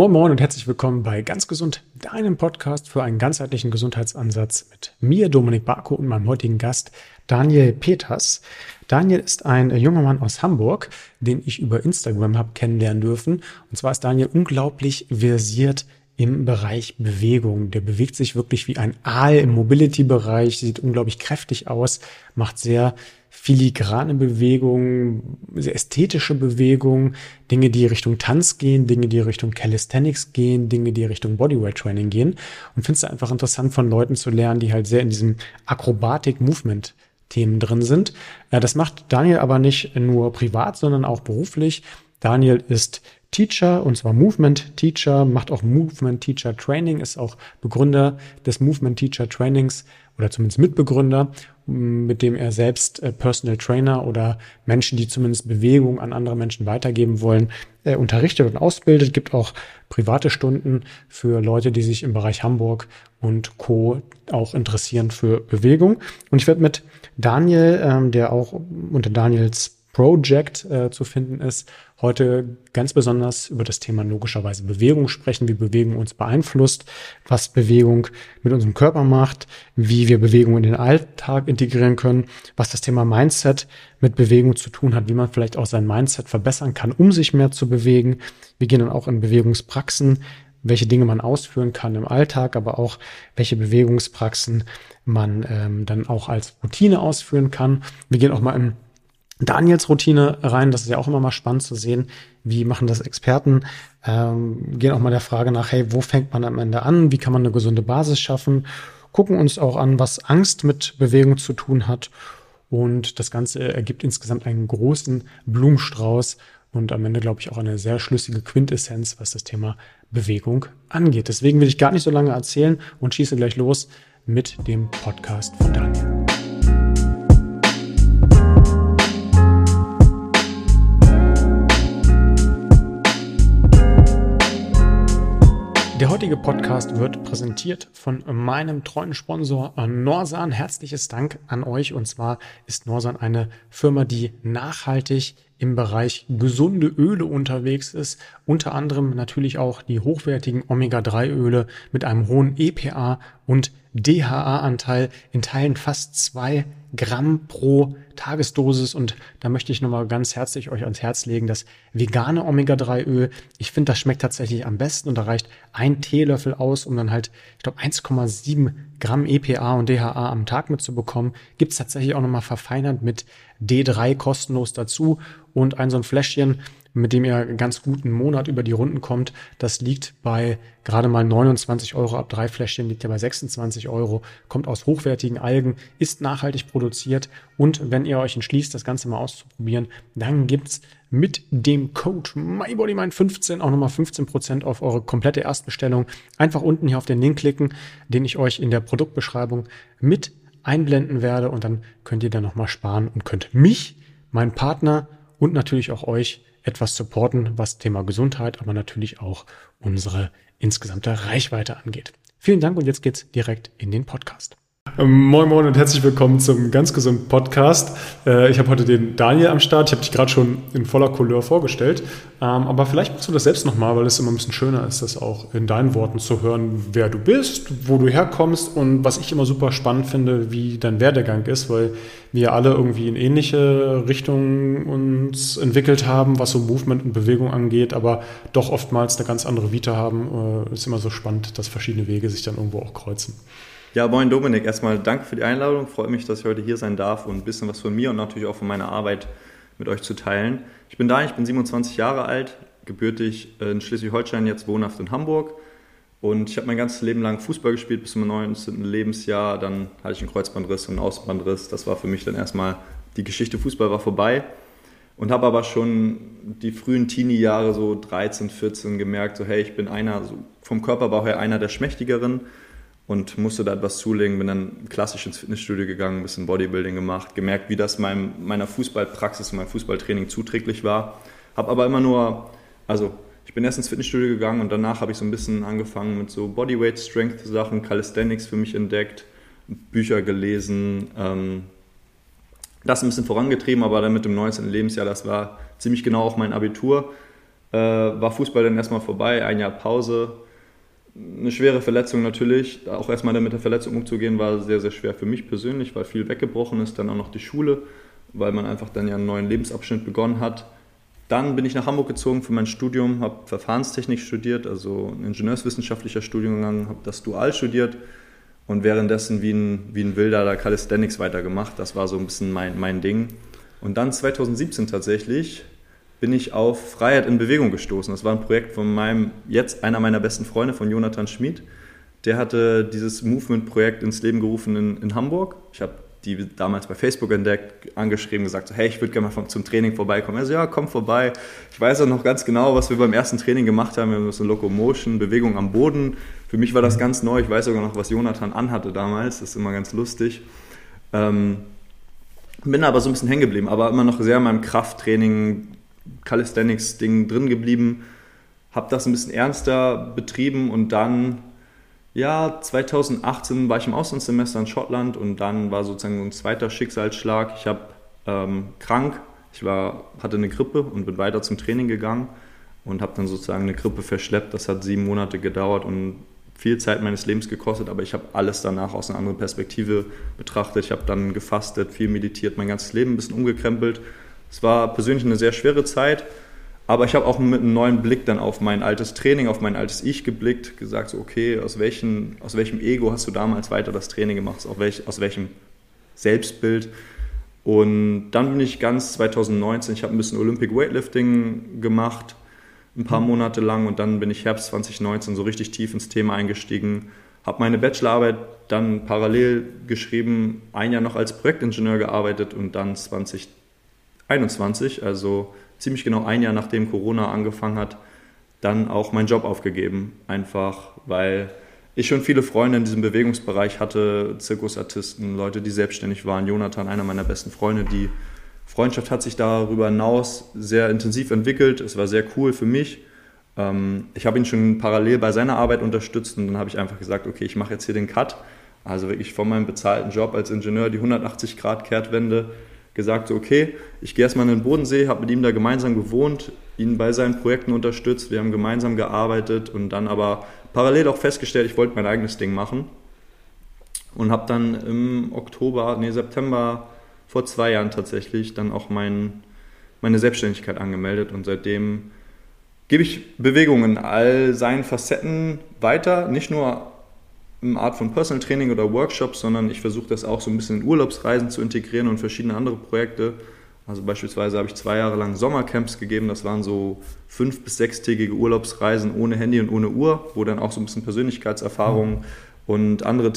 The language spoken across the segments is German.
Moin Moin und herzlich willkommen bei Ganz Gesund, deinem Podcast für einen ganzheitlichen Gesundheitsansatz mit mir, Dominik Barko und meinem heutigen Gast, Daniel Peters. Daniel ist ein junger Mann aus Hamburg, den ich über Instagram habe kennenlernen dürfen. Und zwar ist Daniel unglaublich versiert im Bereich Bewegung. Der bewegt sich wirklich wie ein Aal im Mobility-Bereich, sieht unglaublich kräftig aus, macht sehr filigrane Bewegungen, sehr ästhetische Bewegungen, Dinge, die Richtung Tanz gehen, Dinge, die Richtung Calisthenics gehen, Dinge, die Richtung Bodyweight Training gehen. Und finde es einfach interessant von Leuten zu lernen, die halt sehr in diesem Akrobatik-Movement Themen drin sind. Das macht Daniel aber nicht nur privat, sondern auch beruflich. Daniel ist Teacher und zwar Movement Teacher, macht auch Movement Teacher Training, ist auch Begründer des Movement Teacher Trainings oder zumindest Mitbegründer, mit dem er selbst äh, Personal Trainer oder Menschen, die zumindest Bewegung an andere Menschen weitergeben wollen, äh, unterrichtet und ausbildet. Gibt auch private Stunden für Leute, die sich im Bereich Hamburg und Co. auch interessieren für Bewegung. Und ich werde mit Daniel, ähm, der auch unter Daniels Project äh, zu finden ist, heute ganz besonders über das Thema logischerweise Bewegung sprechen, wie Bewegung uns beeinflusst, was Bewegung mit unserem Körper macht, wie wir Bewegung in den Alltag integrieren können, was das Thema Mindset mit Bewegung zu tun hat, wie man vielleicht auch sein Mindset verbessern kann, um sich mehr zu bewegen. Wir gehen dann auch in Bewegungspraxen, welche Dinge man ausführen kann im Alltag, aber auch welche Bewegungspraxen man ähm, dann auch als Routine ausführen kann. Wir gehen auch mal in Daniels Routine rein. Das ist ja auch immer mal spannend zu sehen, wie machen das Experten. Ähm, gehen auch mal der Frage nach, hey, wo fängt man am Ende an? Wie kann man eine gesunde Basis schaffen? Gucken uns auch an, was Angst mit Bewegung zu tun hat. Und das Ganze ergibt insgesamt einen großen Blumenstrauß und am Ende, glaube ich, auch eine sehr schlüssige Quintessenz, was das Thema Bewegung angeht. Deswegen will ich gar nicht so lange erzählen und schieße gleich los mit dem Podcast von Daniel. Heutige Podcast wird präsentiert von meinem treuen Sponsor Norsan. Herzliches Dank an euch. Und zwar ist Norsan eine Firma, die nachhaltig im Bereich gesunde Öle unterwegs ist. Unter anderem natürlich auch die hochwertigen Omega-3-Öle mit einem hohen EPA und DHA-Anteil in Teilen fast zwei Gramm pro Tagesdosis. Und da möchte ich nochmal ganz herzlich euch ans Herz legen, das vegane Omega-3-Öl. Ich finde, das schmeckt tatsächlich am besten und da reicht ein Teelöffel aus, um dann halt, ich glaube, 1,7 Gramm EPA und DHA am Tag mitzubekommen. Gibt es tatsächlich auch nochmal verfeinert mit D3 kostenlos dazu und ein so ein Fläschchen mit dem ihr ganz gut einen Monat über die Runden kommt. Das liegt bei gerade mal 29 Euro. Ab drei Fläschchen liegt er bei 26 Euro. Kommt aus hochwertigen Algen, ist nachhaltig produziert. Und wenn ihr euch entschließt, das Ganze mal auszuprobieren, dann gibt's mit dem Code MyBodyMind15 auch nochmal 15% auf eure komplette Erstbestellung. Einfach unten hier auf den Link klicken, den ich euch in der Produktbeschreibung mit einblenden werde. Und dann könnt ihr da nochmal sparen und könnt mich, meinen Partner und natürlich auch euch etwas supporten, was Thema Gesundheit, aber natürlich auch unsere insgesamte Reichweite angeht. Vielen Dank und jetzt geht's direkt in den Podcast. Ähm, moin Moin und herzlich willkommen zum ganz gesunden Podcast. Äh, ich habe heute den Daniel am Start. Ich habe dich gerade schon in voller Couleur vorgestellt. Ähm, aber vielleicht machst du das selbst nochmal, weil es immer ein bisschen schöner ist, das auch in deinen Worten zu hören, wer du bist, wo du herkommst und was ich immer super spannend finde, wie dein Werdegang ist, weil wir alle irgendwie in ähnliche Richtungen uns entwickelt haben, was so Movement und Bewegung angeht, aber doch oftmals eine ganz andere Vita haben. Es äh, ist immer so spannend, dass verschiedene Wege sich dann irgendwo auch kreuzen. Ja, moin Dominik. Erstmal danke für die Einladung. Freue mich, dass ich heute hier sein darf und ein bisschen was von mir und natürlich auch von meiner Arbeit mit euch zu teilen. Ich bin da, ich bin 27 Jahre alt, gebürtig in Schleswig-Holstein, jetzt wohnhaft in Hamburg. Und ich habe mein ganzes Leben lang Fußball gespielt bis zum 19. Lebensjahr. Dann hatte ich einen Kreuzbandriss und einen Außenbandriss. Das war für mich dann erstmal, die Geschichte Fußball war vorbei. Und habe aber schon die frühen Teenie-Jahre, so 13, 14, gemerkt, so hey, ich bin einer, so vom Körperbau her einer der Schmächtigeren und musste da etwas zulegen, bin dann klassisch ins Fitnessstudio gegangen, ein bisschen Bodybuilding gemacht, gemerkt, wie das meinem, meiner Fußballpraxis, meinem Fußballtraining zuträglich war. Habe aber immer nur, also ich bin erst ins Fitnessstudio gegangen und danach habe ich so ein bisschen angefangen mit so Bodyweight Strength Sachen, Calisthenics für mich entdeckt, Bücher gelesen, ähm, das ein bisschen vorangetrieben, aber dann mit dem 19. Lebensjahr, das war ziemlich genau auch mein Abitur, äh, war Fußball dann erstmal vorbei, ein Jahr Pause. Eine schwere Verletzung natürlich. Auch erstmal mit der Verletzung umzugehen, war sehr, sehr schwer für mich persönlich, weil viel weggebrochen ist. Dann auch noch die Schule, weil man einfach dann ja einen neuen Lebensabschnitt begonnen hat. Dann bin ich nach Hamburg gezogen für mein Studium, habe Verfahrenstechnik studiert, also ein ingenieurswissenschaftlicher Studiengang, habe das dual studiert und währenddessen wie ein, wie ein Wilder da Calisthenics weitergemacht. Das war so ein bisschen mein, mein Ding. Und dann 2017 tatsächlich bin ich auf Freiheit in Bewegung gestoßen. Das war ein Projekt von meinem, jetzt einer meiner besten Freunde, von Jonathan Schmid. Der hatte dieses Movement-Projekt ins Leben gerufen in, in Hamburg. Ich habe die damals bei Facebook entdeckt, angeschrieben, gesagt, so, hey, ich würde gerne mal vom, zum Training vorbeikommen. Also ja, komm vorbei. Ich weiß auch noch ganz genau, was wir beim ersten Training gemacht haben. Wir haben so Locomotion, Bewegung am Boden. Für mich war das ganz neu. Ich weiß sogar noch, was Jonathan anhatte damals. Das ist immer ganz lustig. Ähm, bin aber so ein bisschen hängen geblieben, aber immer noch sehr in meinem Krafttraining, Calisthenics-Ding drin geblieben. Habe das ein bisschen ernster betrieben und dann ja, 2018 war ich im Auslandssemester in Schottland und dann war sozusagen ein zweiter Schicksalsschlag. Ich habe ähm, krank, ich war, hatte eine Grippe und bin weiter zum Training gegangen und habe dann sozusagen eine Grippe verschleppt. Das hat sieben Monate gedauert und viel Zeit meines Lebens gekostet, aber ich habe alles danach aus einer anderen Perspektive betrachtet. Ich habe dann gefastet, viel meditiert, mein ganzes Leben ein bisschen umgekrempelt. Es war persönlich eine sehr schwere Zeit, aber ich habe auch mit einem neuen Blick dann auf mein altes Training, auf mein altes Ich geblickt, gesagt, so, okay, aus, welchen, aus welchem Ego hast du damals weiter das Training gemacht, aus, welch, aus welchem Selbstbild. Und dann bin ich ganz 2019, ich habe ein bisschen Olympic Weightlifting gemacht, ein paar Monate lang und dann bin ich Herbst 2019 so richtig tief ins Thema eingestiegen, habe meine Bachelorarbeit dann parallel geschrieben, ein Jahr noch als Projektingenieur gearbeitet und dann 2021, also ziemlich genau ein Jahr nachdem Corona angefangen hat, dann auch meinen Job aufgegeben. Einfach weil ich schon viele Freunde in diesem Bewegungsbereich hatte, Zirkusartisten, Leute, die selbstständig waren. Jonathan, einer meiner besten Freunde, die Freundschaft hat sich darüber hinaus sehr intensiv entwickelt. Es war sehr cool für mich. Ähm, ich habe ihn schon parallel bei seiner Arbeit unterstützt und dann habe ich einfach gesagt, okay, ich mache jetzt hier den Cut. Also wirklich von meinem bezahlten Job als Ingenieur die 180 Grad Kehrtwende gesagt, so, okay, ich gehe erstmal in den Bodensee, habe mit ihm da gemeinsam gewohnt, ihn bei seinen Projekten unterstützt, wir haben gemeinsam gearbeitet und dann aber parallel auch festgestellt, ich wollte mein eigenes Ding machen und habe dann im Oktober, nee, September vor zwei Jahren tatsächlich dann auch mein, meine Selbstständigkeit angemeldet und seitdem gebe ich Bewegungen all seinen Facetten weiter, nicht nur eine Art von Personal Training oder Workshops, sondern ich versuche das auch so ein bisschen in Urlaubsreisen zu integrieren und verschiedene andere Projekte. Also beispielsweise habe ich zwei Jahre lang Sommercamps gegeben, das waren so fünf- bis sechstägige Urlaubsreisen ohne Handy und ohne Uhr, wo dann auch so ein bisschen Persönlichkeitserfahrungen mhm. und andere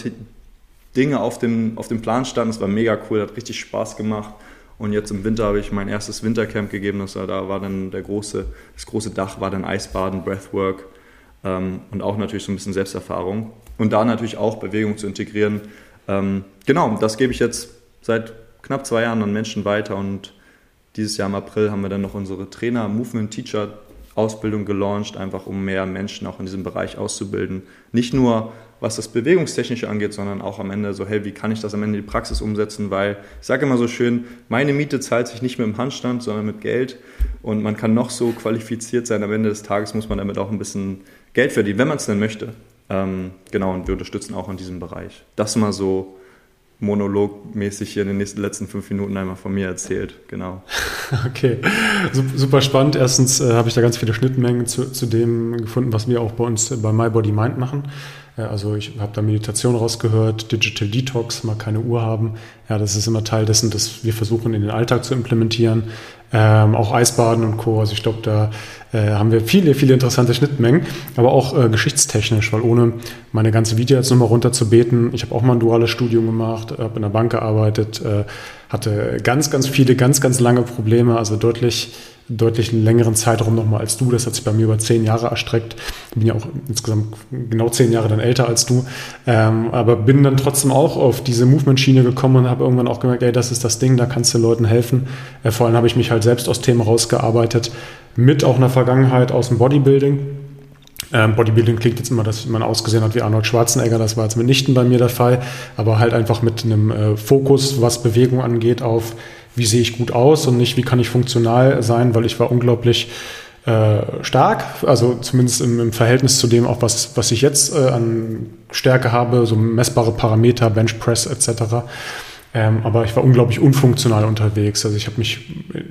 Dinge auf dem, auf dem Plan standen. Das war mega cool, hat richtig Spaß gemacht. Und jetzt im Winter habe ich mein erstes Wintercamp gegeben. Das war, da war dann der große, das große Dach war dann Eisbaden, Breathwork ähm, und auch natürlich so ein bisschen Selbsterfahrung und da natürlich auch Bewegung zu integrieren. Ähm, genau, das gebe ich jetzt seit knapp zwei Jahren an Menschen weiter und dieses Jahr im April haben wir dann noch unsere Trainer Movement Teacher Ausbildung gelauncht, einfach um mehr Menschen auch in diesem Bereich auszubilden. Nicht nur was das Bewegungstechnische angeht, sondern auch am Ende so, hey, wie kann ich das am Ende in die Praxis umsetzen? Weil ich sage immer so schön, meine Miete zahlt sich nicht mit dem Handstand, sondern mit Geld. Und man kann noch so qualifiziert sein, am Ende des Tages muss man damit auch ein bisschen Geld verdienen, wenn man es denn möchte. Ähm, genau, und wir unterstützen auch in diesem Bereich. Das mal so monologmäßig hier in den nächsten letzten fünf Minuten einmal von mir erzählt. Genau. Okay, super spannend. Erstens äh, habe ich da ganz viele Schnittmengen zu, zu dem gefunden, was wir auch bei uns bei My Body Mind machen. Äh, also ich habe da Meditation rausgehört, Digital Detox, mal keine Uhr haben. Ja, das ist immer Teil dessen, dass wir versuchen in den Alltag zu implementieren. Ähm, auch Eisbaden und Co. Also ich glaube, da äh, haben wir viele, viele interessante Schnittmengen, aber auch äh, geschichtstechnisch, weil ohne meine ganze Video jetzt nochmal runterzubeten, ich habe auch mal ein duales Studium gemacht, habe in der Bank gearbeitet, äh, hatte ganz, ganz viele, ganz, ganz lange Probleme, also deutlich deutlich längeren Zeitraum nochmal als du. Das hat sich bei mir über zehn Jahre erstreckt. Ich bin ja auch insgesamt genau zehn Jahre dann älter als du. Ähm, aber bin dann trotzdem auch auf diese Movement-Schiene gekommen und habe irgendwann auch gemerkt, ey, das ist das Ding, da kannst du Leuten helfen. Äh, vor allem habe ich mich halt selbst aus Themen rausgearbeitet, mit auch einer Vergangenheit aus dem Bodybuilding. Ähm, Bodybuilding klingt jetzt immer, dass man ausgesehen hat wie Arnold Schwarzenegger. Das war jetzt mitnichten bei mir der Fall, aber halt einfach mit einem äh, Fokus, was Bewegung angeht, auf wie sehe ich gut aus und nicht, wie kann ich funktional sein, weil ich war unglaublich äh, stark, also zumindest im, im, Verhältnis zu dem, auch was, was ich jetzt äh, an Stärke habe, so messbare Parameter, Bench Press etc. Ähm, aber ich war unglaublich unfunktional unterwegs. Also ich habe mich äh,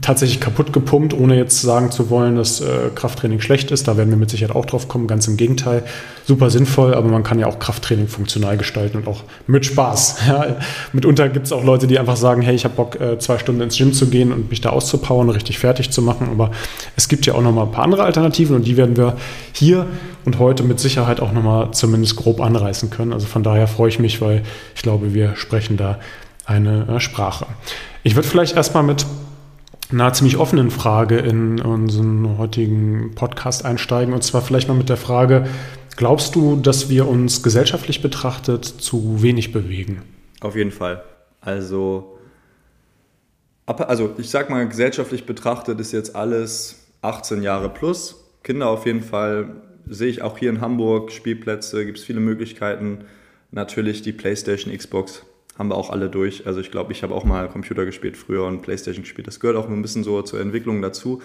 tatsächlich kaputt gepumpt, ohne jetzt sagen zu wollen, dass äh, Krafttraining schlecht ist. Da werden wir mit Sicherheit auch drauf kommen. Ganz im Gegenteil. Super sinnvoll, aber man kann ja auch Krafttraining funktional gestalten und auch mit Spaß. Ja, mitunter gibt es auch Leute, die einfach sagen, hey, ich habe Bock, äh, zwei Stunden ins Gym zu gehen und mich da auszupowern, richtig fertig zu machen. Aber es gibt ja auch noch mal ein paar andere Alternativen und die werden wir hier und heute mit Sicherheit auch noch mal zumindest grob anreißen können. Also von daher freue ich mich, weil ich glaube, wir sprechen da eine äh, Sprache. Ich würde vielleicht erstmal mit einer ziemlich offenen Frage in unseren heutigen Podcast einsteigen. Und zwar vielleicht mal mit der Frage, glaubst du, dass wir uns gesellschaftlich betrachtet zu wenig bewegen? Auf jeden Fall. Also, also ich sag mal, gesellschaftlich betrachtet ist jetzt alles 18 Jahre plus. Kinder auf jeden Fall sehe ich auch hier in Hamburg, Spielplätze, gibt es viele Möglichkeiten. Natürlich die PlayStation, Xbox haben wir auch alle durch. Also ich glaube, ich habe auch mal Computer gespielt früher und Playstation gespielt. Das gehört auch ein bisschen so zur Entwicklung dazu.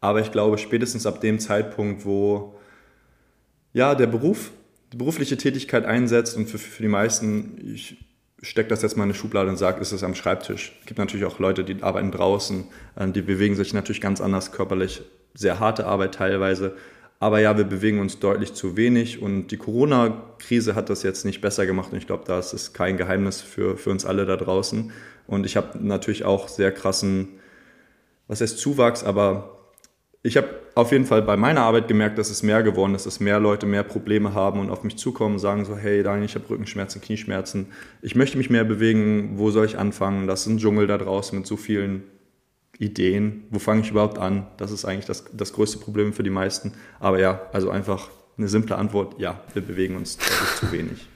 Aber ich glaube, spätestens ab dem Zeitpunkt, wo ja, der Beruf, die berufliche Tätigkeit einsetzt und für, für die meisten, ich stecke das jetzt mal in eine Schublade und sage, ist es am Schreibtisch. Es gibt natürlich auch Leute, die arbeiten draußen, äh, die bewegen sich natürlich ganz anders körperlich, sehr harte Arbeit teilweise. Aber ja, wir bewegen uns deutlich zu wenig und die Corona-Krise hat das jetzt nicht besser gemacht und ich glaube, da ist es kein Geheimnis für, für uns alle da draußen. Und ich habe natürlich auch sehr krassen, was heißt Zuwachs, aber ich habe auf jeden Fall bei meiner Arbeit gemerkt, dass es mehr geworden ist, dass mehr Leute mehr Probleme haben und auf mich zukommen und sagen so, hey Daniel, ich habe Rückenschmerzen, Knieschmerzen, ich möchte mich mehr bewegen, wo soll ich anfangen? Das ist ein Dschungel da draußen mit so vielen Ideen, wo fange ich überhaupt an? Das ist eigentlich das, das größte Problem für die meisten. Aber ja, also einfach eine simple Antwort, ja, wir bewegen uns zu wenig.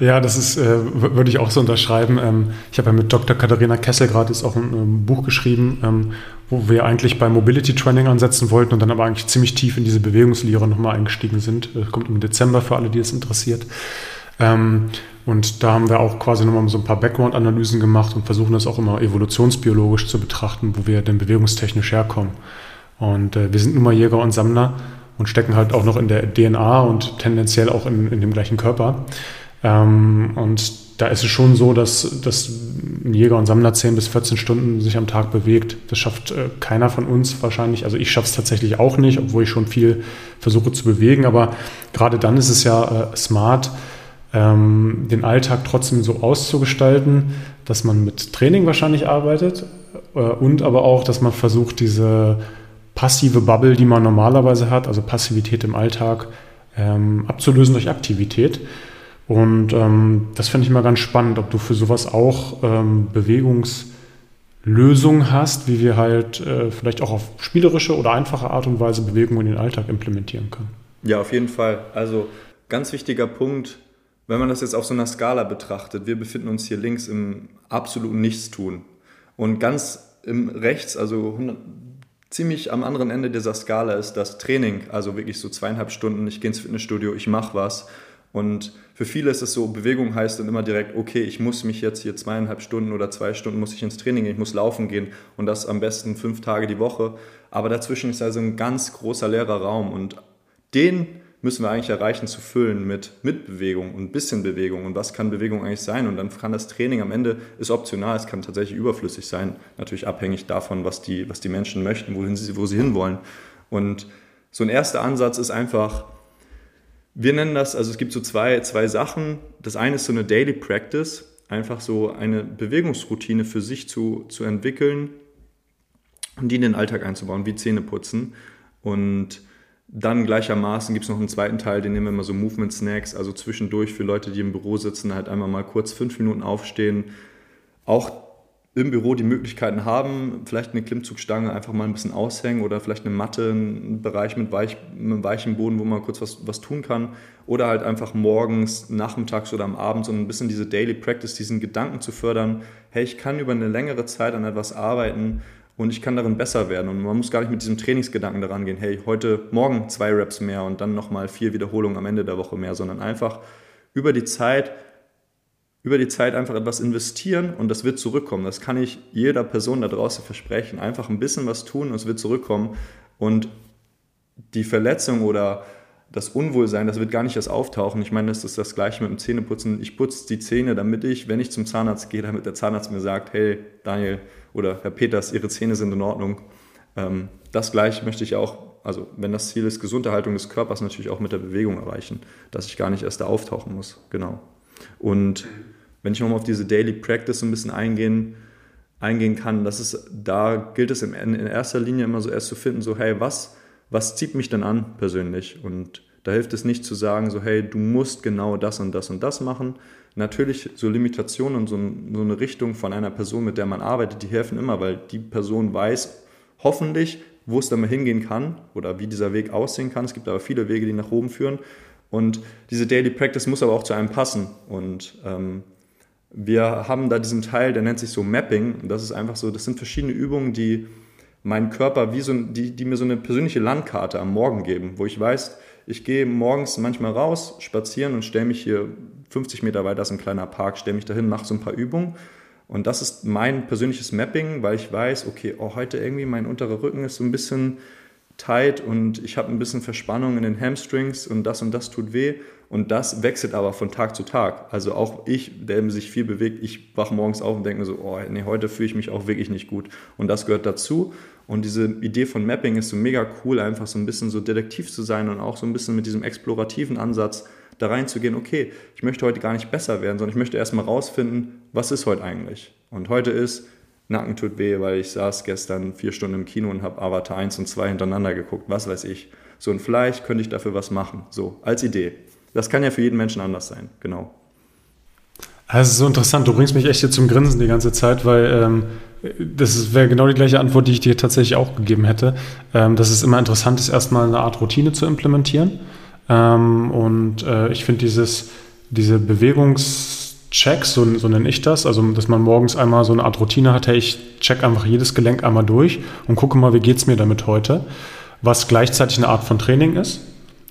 Ja, das ist, äh, würde ich auch so unterschreiben. Ähm, ich habe ja mit Dr. Katharina Kessel gerade jetzt auch ein ähm, Buch geschrieben, ähm, wo wir eigentlich bei Mobility Training ansetzen wollten und dann aber eigentlich ziemlich tief in diese Bewegungslehre nochmal eingestiegen sind. Das kommt im Dezember für alle, die es interessiert. Ähm, und da haben wir auch quasi nochmal so ein paar Background-Analysen gemacht und versuchen das auch immer evolutionsbiologisch zu betrachten, wo wir denn bewegungstechnisch herkommen. Und äh, wir sind nun mal Jäger und Sammler und stecken halt auch noch in der DNA und tendenziell auch in, in dem gleichen Körper. Ähm, und da ist es schon so, dass, dass ein Jäger und Sammler 10 bis 14 Stunden sich am Tag bewegt. Das schafft äh, keiner von uns wahrscheinlich. Also ich schaffe es tatsächlich auch nicht, obwohl ich schon viel versuche zu bewegen. Aber gerade dann ist es ja äh, smart, ähm, den Alltag trotzdem so auszugestalten, dass man mit Training wahrscheinlich arbeitet äh, und aber auch, dass man versucht, diese passive Bubble, die man normalerweise hat, also Passivität im Alltag, ähm, abzulösen durch Aktivität. Und ähm, das finde ich mal ganz spannend, ob du für sowas auch ähm, Bewegungslösungen hast, wie wir halt äh, vielleicht auch auf spielerische oder einfache Art und Weise Bewegungen in den Alltag implementieren können. Ja, auf jeden Fall. Also ganz wichtiger Punkt, wenn man das jetzt auf so einer Skala betrachtet, wir befinden uns hier links im absoluten Nichtstun. Und ganz im rechts, also 100, ziemlich am anderen Ende dieser Skala ist das Training, also wirklich so zweieinhalb Stunden, ich gehe ins Fitnessstudio, ich mache was. Und für viele ist es so, Bewegung heißt dann immer direkt, okay, ich muss mich jetzt hier zweieinhalb Stunden oder zwei Stunden muss ich ins Training gehen, ich muss laufen gehen und das am besten fünf Tage die Woche. Aber dazwischen ist also ein ganz großer leerer Raum und den müssen wir eigentlich erreichen zu füllen mit, mit Bewegung und ein bisschen Bewegung. Und was kann Bewegung eigentlich sein? Und dann kann das Training am Ende, ist optional, es kann tatsächlich überflüssig sein, natürlich abhängig davon, was die, was die Menschen möchten, wohin sie, wo sie hinwollen. Und so ein erster Ansatz ist einfach, wir nennen das, also es gibt so zwei, zwei Sachen. Das eine ist so eine Daily Practice, einfach so eine Bewegungsroutine für sich zu, zu entwickeln und die in den Alltag einzubauen, wie Zähne putzen. Und dann gleichermaßen gibt es noch einen zweiten Teil, den nehmen wir immer so Movement Snacks, also zwischendurch für Leute, die im Büro sitzen, halt einmal mal kurz fünf Minuten aufstehen. Auch im Büro die Möglichkeiten haben, vielleicht eine Klimmzugstange einfach mal ein bisschen aushängen oder vielleicht eine Matte, einen Bereich mit, weich, mit weichem Boden, wo man kurz was, was tun kann. Oder halt einfach morgens, nachmittags oder am Abend so ein bisschen diese Daily Practice, diesen Gedanken zu fördern, hey, ich kann über eine längere Zeit an etwas arbeiten, und ich kann darin besser werden. Und man muss gar nicht mit diesem Trainingsgedanken daran gehen, hey, heute, morgen zwei Reps mehr und dann nochmal vier Wiederholungen am Ende der Woche mehr, sondern einfach über die Zeit, über die Zeit einfach etwas investieren und das wird zurückkommen. Das kann ich jeder Person da draußen versprechen. Einfach ein bisschen was tun und es wird zurückkommen. Und die Verletzung oder das Unwohlsein, das wird gar nicht erst auftauchen. Ich meine, das ist das Gleiche mit dem Zähneputzen. Ich putze die Zähne, damit ich, wenn ich zum Zahnarzt gehe, damit der Zahnarzt mir sagt, hey, Daniel oder Herr Peters, Ihre Zähne sind in Ordnung. Ähm, das Gleiche möchte ich auch, also wenn das Ziel ist, Gesunderhaltung des Körpers, natürlich auch mit der Bewegung erreichen, dass ich gar nicht erst da auftauchen muss. Genau. Und wenn ich nochmal auf diese Daily Practice ein bisschen eingehen, eingehen kann, das ist, da gilt es in, in erster Linie immer so erst zu finden, so hey, was, was zieht mich denn an persönlich? Und da hilft es nicht zu sagen, so hey, du musst genau das und das und das machen. Natürlich so Limitationen und so, so eine Richtung von einer Person, mit der man arbeitet, die helfen immer, weil die Person weiß hoffentlich, wo es dann mal hingehen kann oder wie dieser Weg aussehen kann. Es gibt aber viele Wege, die nach oben führen. Und diese Daily Practice muss aber auch zu einem passen. Und ähm, wir haben da diesen Teil, der nennt sich so Mapping. Das ist einfach so, das sind verschiedene Übungen, die meinen Körper wie so, die, die mir so eine persönliche Landkarte am Morgen geben, wo ich weiß, ich gehe morgens manchmal raus, spazieren und stelle mich hier 50 Meter weiter, ist ein kleiner Park, stelle mich dahin, mache so ein paar Übungen. Und das ist mein persönliches Mapping, weil ich weiß, okay, oh, heute irgendwie mein unterer Rücken ist so ein bisschen tight und ich habe ein bisschen Verspannung in den Hamstrings und das und das tut weh. Und das wechselt aber von Tag zu Tag. Also auch ich, der sich viel bewegt, ich wache morgens auf und denke mir so, oh nee, heute fühle ich mich auch wirklich nicht gut. Und das gehört dazu. Und diese Idee von Mapping ist so mega cool, einfach so ein bisschen so detektiv zu sein und auch so ein bisschen mit diesem explorativen Ansatz da reinzugehen, okay, ich möchte heute gar nicht besser werden, sondern ich möchte erstmal rausfinden, was ist heute eigentlich. Und heute ist, Nacken tut weh, weil ich saß gestern vier Stunden im Kino und habe Avatar 1 und 2 hintereinander geguckt, was weiß ich. So, und vielleicht könnte ich dafür was machen, so, als Idee. Das kann ja für jeden Menschen anders sein, genau. Ist so interessant. Du bringst mich echt hier zum Grinsen die ganze Zeit, weil ähm, das wäre genau die gleiche Antwort, die ich dir tatsächlich auch gegeben hätte. Ähm, dass es immer interessant ist, erstmal eine Art Routine zu implementieren. Ähm, und äh, ich finde dieses, diese Bewegungschecks, so, so nenne ich das, also dass man morgens einmal so eine Art Routine hat, hey, ich check einfach jedes Gelenk einmal durch und gucke mal, wie geht's mir damit heute, was gleichzeitig eine Art von Training ist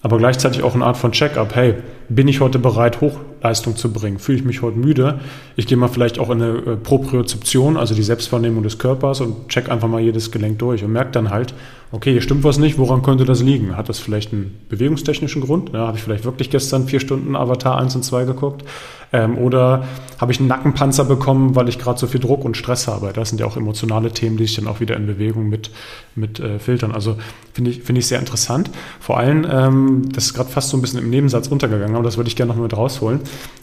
aber gleichzeitig auch eine Art von Check-up. Hey, bin ich heute bereit, Hochleistung zu bringen? Fühle ich mich heute müde? Ich gehe mal vielleicht auch in eine äh, Propriozeption, also die Selbstwahrnehmung des Körpers und check einfach mal jedes Gelenk durch und merke dann halt, okay, hier stimmt was nicht, woran könnte das liegen? Hat das vielleicht einen bewegungstechnischen Grund? Ja, Habe ich vielleicht wirklich gestern vier Stunden Avatar 1 und 2 geguckt? Ähm, oder habe ich einen Nackenpanzer bekommen, weil ich gerade so viel Druck und Stress habe? Das sind ja auch emotionale Themen, die sich dann auch wieder in Bewegung mit, mit äh, filtern. Also finde ich, finde ich sehr interessant. Vor allem, ähm, das ist gerade fast so ein bisschen im Nebensatz untergegangen, aber das würde ich gerne noch mit rausholen,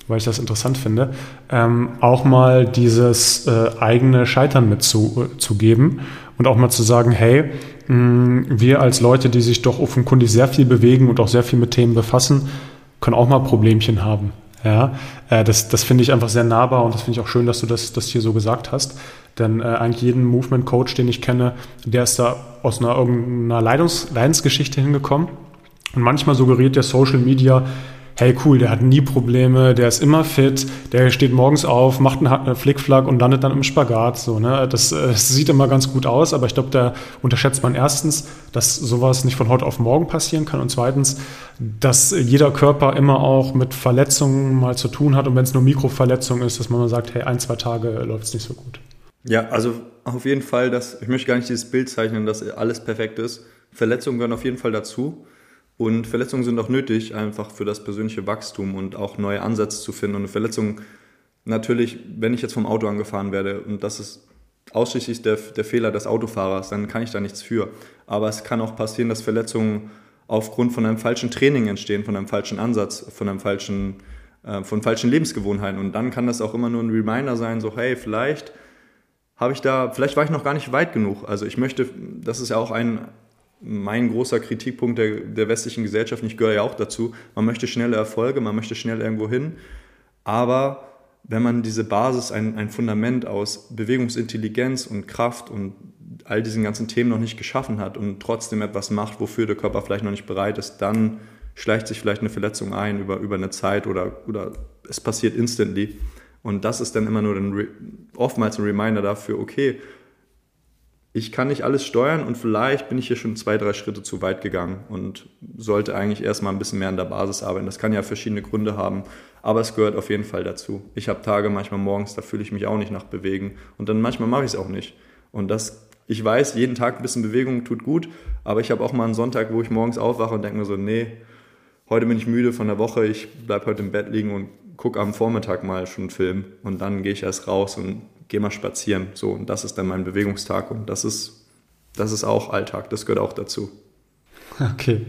weil ich das interessant finde. Ähm, auch mal dieses äh, eigene Scheitern mitzugeben äh, und auch mal zu sagen, hey, mm, wir als Leute, die sich doch offenkundig sehr viel bewegen und auch sehr viel mit Themen befassen, können auch mal Problemchen haben. Ja, äh, das, das finde ich einfach sehr nahbar und das finde ich auch schön, dass du das, das hier so gesagt hast. Denn äh, eigentlich jeden Movement Coach, den ich kenne, der ist da aus einer irgendeiner Leidungs Leidensgeschichte hingekommen. Und manchmal suggeriert der Social Media, hey cool, der hat nie Probleme, der ist immer fit, der steht morgens auf, macht einen Flickflack und landet dann im Spagat. So, ne? das, äh, das sieht immer ganz gut aus, aber ich glaube, da unterschätzt man erstens, dass sowas nicht von heute auf morgen passieren kann und zweitens, dass jeder Körper immer auch mit Verletzungen mal zu tun hat und wenn es nur Mikroverletzung ist, dass man mal sagt, hey, ein, zwei Tage läuft es nicht so gut. Ja, also auf jeden Fall, dass, ich möchte gar nicht dieses Bild zeichnen, dass alles perfekt ist. Verletzungen gehören auf jeden Fall dazu. Und Verletzungen sind auch nötig, einfach für das persönliche Wachstum und auch neue Ansätze zu finden. Und eine Verletzung, natürlich, wenn ich jetzt vom Auto angefahren werde und das ist ausschließlich der, der Fehler des Autofahrers, dann kann ich da nichts für. Aber es kann auch passieren, dass Verletzungen aufgrund von einem falschen Training entstehen, von einem falschen Ansatz, von einem falschen, äh, von falschen Lebensgewohnheiten. Und dann kann das auch immer nur ein Reminder sein, so hey, vielleicht habe ich da, vielleicht war ich noch gar nicht weit genug. Also ich möchte, das ist ja auch ein, mein großer Kritikpunkt der, der westlichen Gesellschaft, ich gehöre ja auch dazu, man möchte schnelle Erfolge, man möchte schnell irgendwo hin, aber wenn man diese Basis, ein, ein Fundament aus Bewegungsintelligenz und Kraft und all diesen ganzen Themen noch nicht geschaffen hat und trotzdem etwas macht, wofür der Körper vielleicht noch nicht bereit ist, dann schleicht sich vielleicht eine Verletzung ein über, über eine Zeit oder, oder es passiert instantly. Und das ist dann immer nur ein, oftmals ein Reminder dafür, okay, ich kann nicht alles steuern und vielleicht bin ich hier schon zwei, drei Schritte zu weit gegangen und sollte eigentlich erstmal ein bisschen mehr an der Basis arbeiten. Das kann ja verschiedene Gründe haben, aber es gehört auf jeden Fall dazu. Ich habe Tage manchmal morgens, da fühle ich mich auch nicht nach bewegen und dann manchmal mache ich es auch nicht. Und das ich weiß, jeden Tag ein bisschen Bewegung tut gut, aber ich habe auch mal einen Sonntag, wo ich morgens aufwache und denke mir so, nee, heute bin ich müde von der Woche, ich bleibe heute im Bett liegen und gucke am Vormittag mal schon einen Film und dann gehe ich erst raus und gehe mal spazieren. So, und das ist dann mein Bewegungstag und das ist, das ist auch Alltag, das gehört auch dazu. Okay,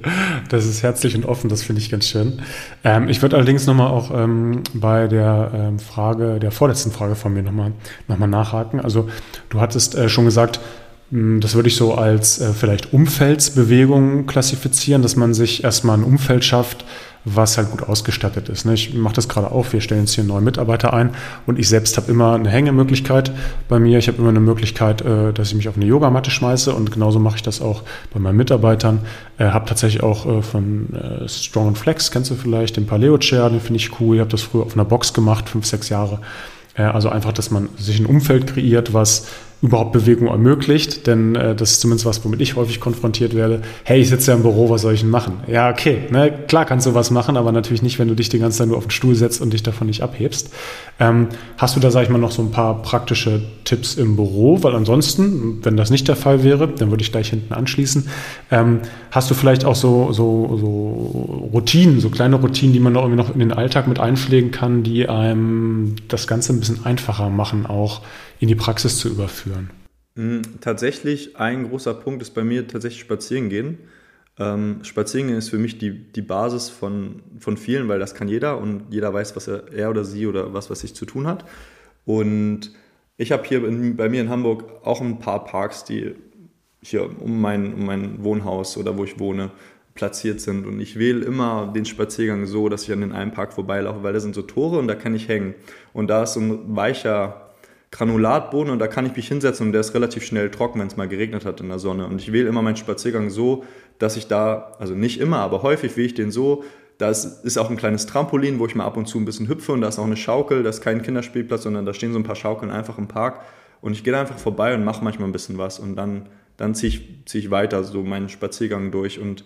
das ist herzlich und offen, das finde ich ganz schön. Ähm, ich würde allerdings nochmal auch ähm, bei der ähm, Frage, der vorletzten Frage von mir nochmal noch mal nachhaken. Also du hattest äh, schon gesagt, hm, das würde ich so als äh, vielleicht Umfeldsbewegung klassifizieren, dass man sich erstmal ein Umfeld schafft, was halt gut ausgestattet ist. Ne? Ich mache das gerade auf, wir stellen jetzt hier neue Mitarbeiter ein und ich selbst habe immer eine Hängemöglichkeit bei mir. Ich habe immer eine Möglichkeit, äh, dass ich mich auf eine Yogamatte schmeiße und genauso mache ich das auch bei meinen Mitarbeitern. Äh, habe tatsächlich auch von Strong Flex, kennst du vielleicht, den Paleo Chair, den finde ich cool. Ich habe das früher auf einer Box gemacht, fünf, sechs Jahre. Also einfach, dass man sich ein Umfeld kreiert, was überhaupt Bewegung ermöglicht, denn äh, das ist zumindest was, womit ich häufig konfrontiert werde. Hey, ich sitze ja im Büro, was soll ich denn machen? Ja, okay, ne, klar kannst du was machen, aber natürlich nicht, wenn du dich die ganze Zeit nur auf den Stuhl setzt und dich davon nicht abhebst. Ähm, hast du da, sag ich mal, noch so ein paar praktische Tipps im Büro? Weil ansonsten, wenn das nicht der Fall wäre, dann würde ich gleich hinten anschließen. Ähm, hast du vielleicht auch so, so, so Routinen, so kleine Routinen, die man noch irgendwie noch in den Alltag mit einpflegen kann, die einem das Ganze ein bisschen einfacher machen, auch in die Praxis zu überführen? Mm, tatsächlich, ein großer Punkt ist bei mir tatsächlich spazieren gehen. Ähm, spazieren gehen ist für mich die, die Basis von, von vielen, weil das kann jeder und jeder weiß, was er, er oder sie oder was, was sich zu tun hat. Und ich habe hier in, bei mir in Hamburg auch ein paar Parks, die hier um mein, um mein Wohnhaus oder wo ich wohne platziert sind. Und ich wähle immer den Spaziergang so, dass ich an den einen Park vorbeilaufe, weil da sind so Tore und da kann ich hängen. Und da ist so ein weicher Granulatboden und da kann ich mich hinsetzen und der ist relativ schnell trocken, wenn es mal geregnet hat in der Sonne. Und ich wähle immer meinen Spaziergang so, dass ich da, also nicht immer, aber häufig wähle ich den so, da ist, auch ein kleines Trampolin, wo ich mal ab und zu ein bisschen hüpfe und da ist auch eine Schaukel, das ist kein Kinderspielplatz, sondern da stehen so ein paar Schaukeln einfach im Park und ich gehe da einfach vorbei und mache manchmal ein bisschen was und dann, dann ziehe ich, zieh ich weiter so meinen Spaziergang durch und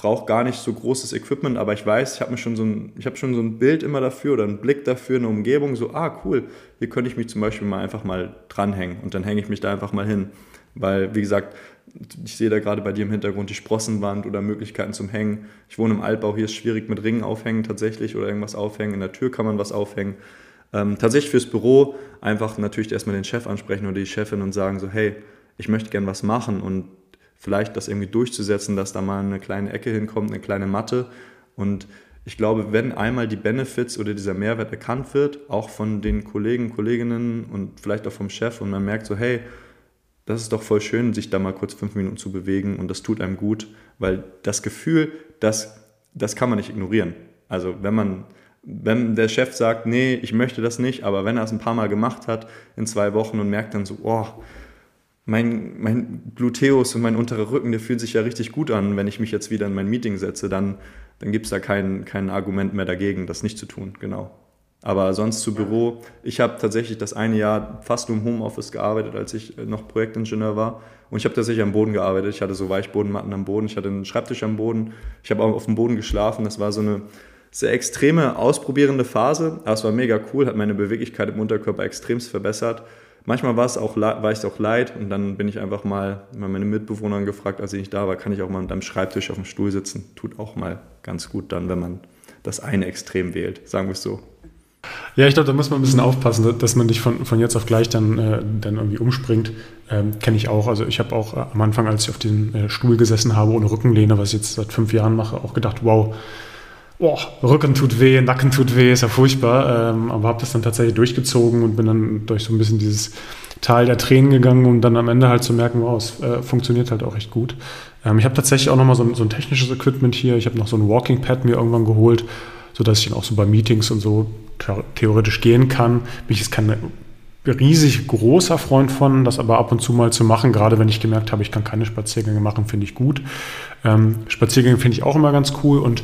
brauche gar nicht so großes Equipment, aber ich weiß, ich habe schon so ein, schon so ein Bild immer dafür oder einen Blick dafür, eine Umgebung, so, ah cool, hier könnte ich mich zum Beispiel mal einfach mal dranhängen und dann hänge ich mich da einfach mal hin. Weil, wie gesagt, ich sehe da gerade bei dir im Hintergrund die Sprossenwand oder Möglichkeiten zum Hängen. Ich wohne im Altbau, hier ist es schwierig mit Ringen aufhängen tatsächlich oder irgendwas aufhängen. In der Tür kann man was aufhängen. Ähm, tatsächlich fürs Büro einfach natürlich erstmal den Chef ansprechen oder die Chefin und sagen so, hey, ich möchte gern was machen und vielleicht das irgendwie durchzusetzen, dass da mal eine kleine Ecke hinkommt, eine kleine Matte. Und ich glaube, wenn einmal die Benefits oder dieser Mehrwert erkannt wird, auch von den Kollegen, Kolleginnen und vielleicht auch vom Chef und man merkt so, hey, das ist doch voll schön, sich da mal kurz fünf Minuten zu bewegen und das tut einem gut, weil das Gefühl, das, das kann man nicht ignorieren. Also wenn man, wenn der Chef sagt, nee, ich möchte das nicht, aber wenn er es ein paar Mal gemacht hat in zwei Wochen und merkt dann so, oh, mein, mein Gluteus und mein unterer Rücken, der fühlt sich ja richtig gut an. Wenn ich mich jetzt wieder in mein Meeting setze, dann, dann gibt es da kein, kein Argument mehr dagegen, das nicht zu tun. Genau. Aber sonst zu Büro. Ich habe tatsächlich das eine Jahr fast nur im Homeoffice gearbeitet, als ich noch Projektingenieur war. Und ich habe tatsächlich am Boden gearbeitet. Ich hatte so Weichbodenmatten am Boden. Ich hatte einen Schreibtisch am Boden. Ich habe auch auf dem Boden geschlafen. Das war so eine sehr extreme, ausprobierende Phase. Aber es war mega cool, hat meine Beweglichkeit im Unterkörper extremst verbessert. Manchmal war es auch, war ich auch leid und dann bin ich einfach mal, mal meine Mitbewohner gefragt, als ich nicht da war, kann ich auch mal mit einem Schreibtisch auf dem Stuhl sitzen. Tut auch mal ganz gut dann, wenn man das eine Extrem wählt, sagen wir es so. Ja, ich glaube, da muss man ein bisschen aufpassen, dass man nicht von, von jetzt auf gleich dann, äh, dann irgendwie umspringt. Ähm, Kenne ich auch. Also ich habe auch äh, am Anfang, als ich auf diesem äh, Stuhl gesessen habe ohne Rückenlehne, was ich jetzt seit fünf Jahren mache, auch gedacht, wow, oh, Rücken tut weh, Nacken tut weh, ist ja furchtbar. Ähm, aber habe das dann tatsächlich durchgezogen und bin dann durch so ein bisschen dieses Tal der Tränen gegangen, um dann am Ende halt zu merken, wow, es äh, funktioniert halt auch echt gut. Ähm, ich habe tatsächlich auch nochmal so, so ein technisches Equipment hier. Ich habe noch so ein Walking Pad mir irgendwann geholt, sodass ich dann auch so bei Meetings und so theoretisch gehen kann. Bin ich jetzt kein riesig großer Freund von, das aber ab und zu mal zu machen, gerade wenn ich gemerkt habe, ich kann keine Spaziergänge machen, finde ich gut. Ähm, Spaziergänge finde ich auch immer ganz cool und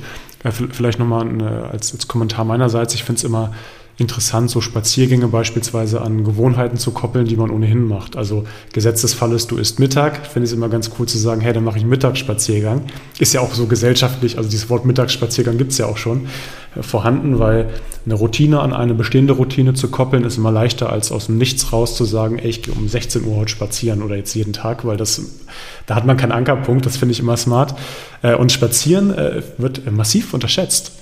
vielleicht nochmal als, als Kommentar meinerseits, ich finde es immer interessant, so Spaziergänge beispielsweise an Gewohnheiten zu koppeln, die man ohnehin macht. Also Gesetzesfall ist, du isst Mittag, finde ich es immer ganz cool zu sagen, hey, dann mache ich Mittagsspaziergang. Ist ja auch so gesellschaftlich, also dieses Wort Mittagsspaziergang gibt es ja auch schon äh, vorhanden, weil eine Routine an eine bestehende Routine zu koppeln, ist immer leichter, als aus dem Nichts raus zu sagen, ey, ich gehe um 16 Uhr heute spazieren oder jetzt jeden Tag, weil das, da hat man keinen Ankerpunkt, das finde ich immer smart. Äh, und Spazieren äh, wird massiv unterschätzt.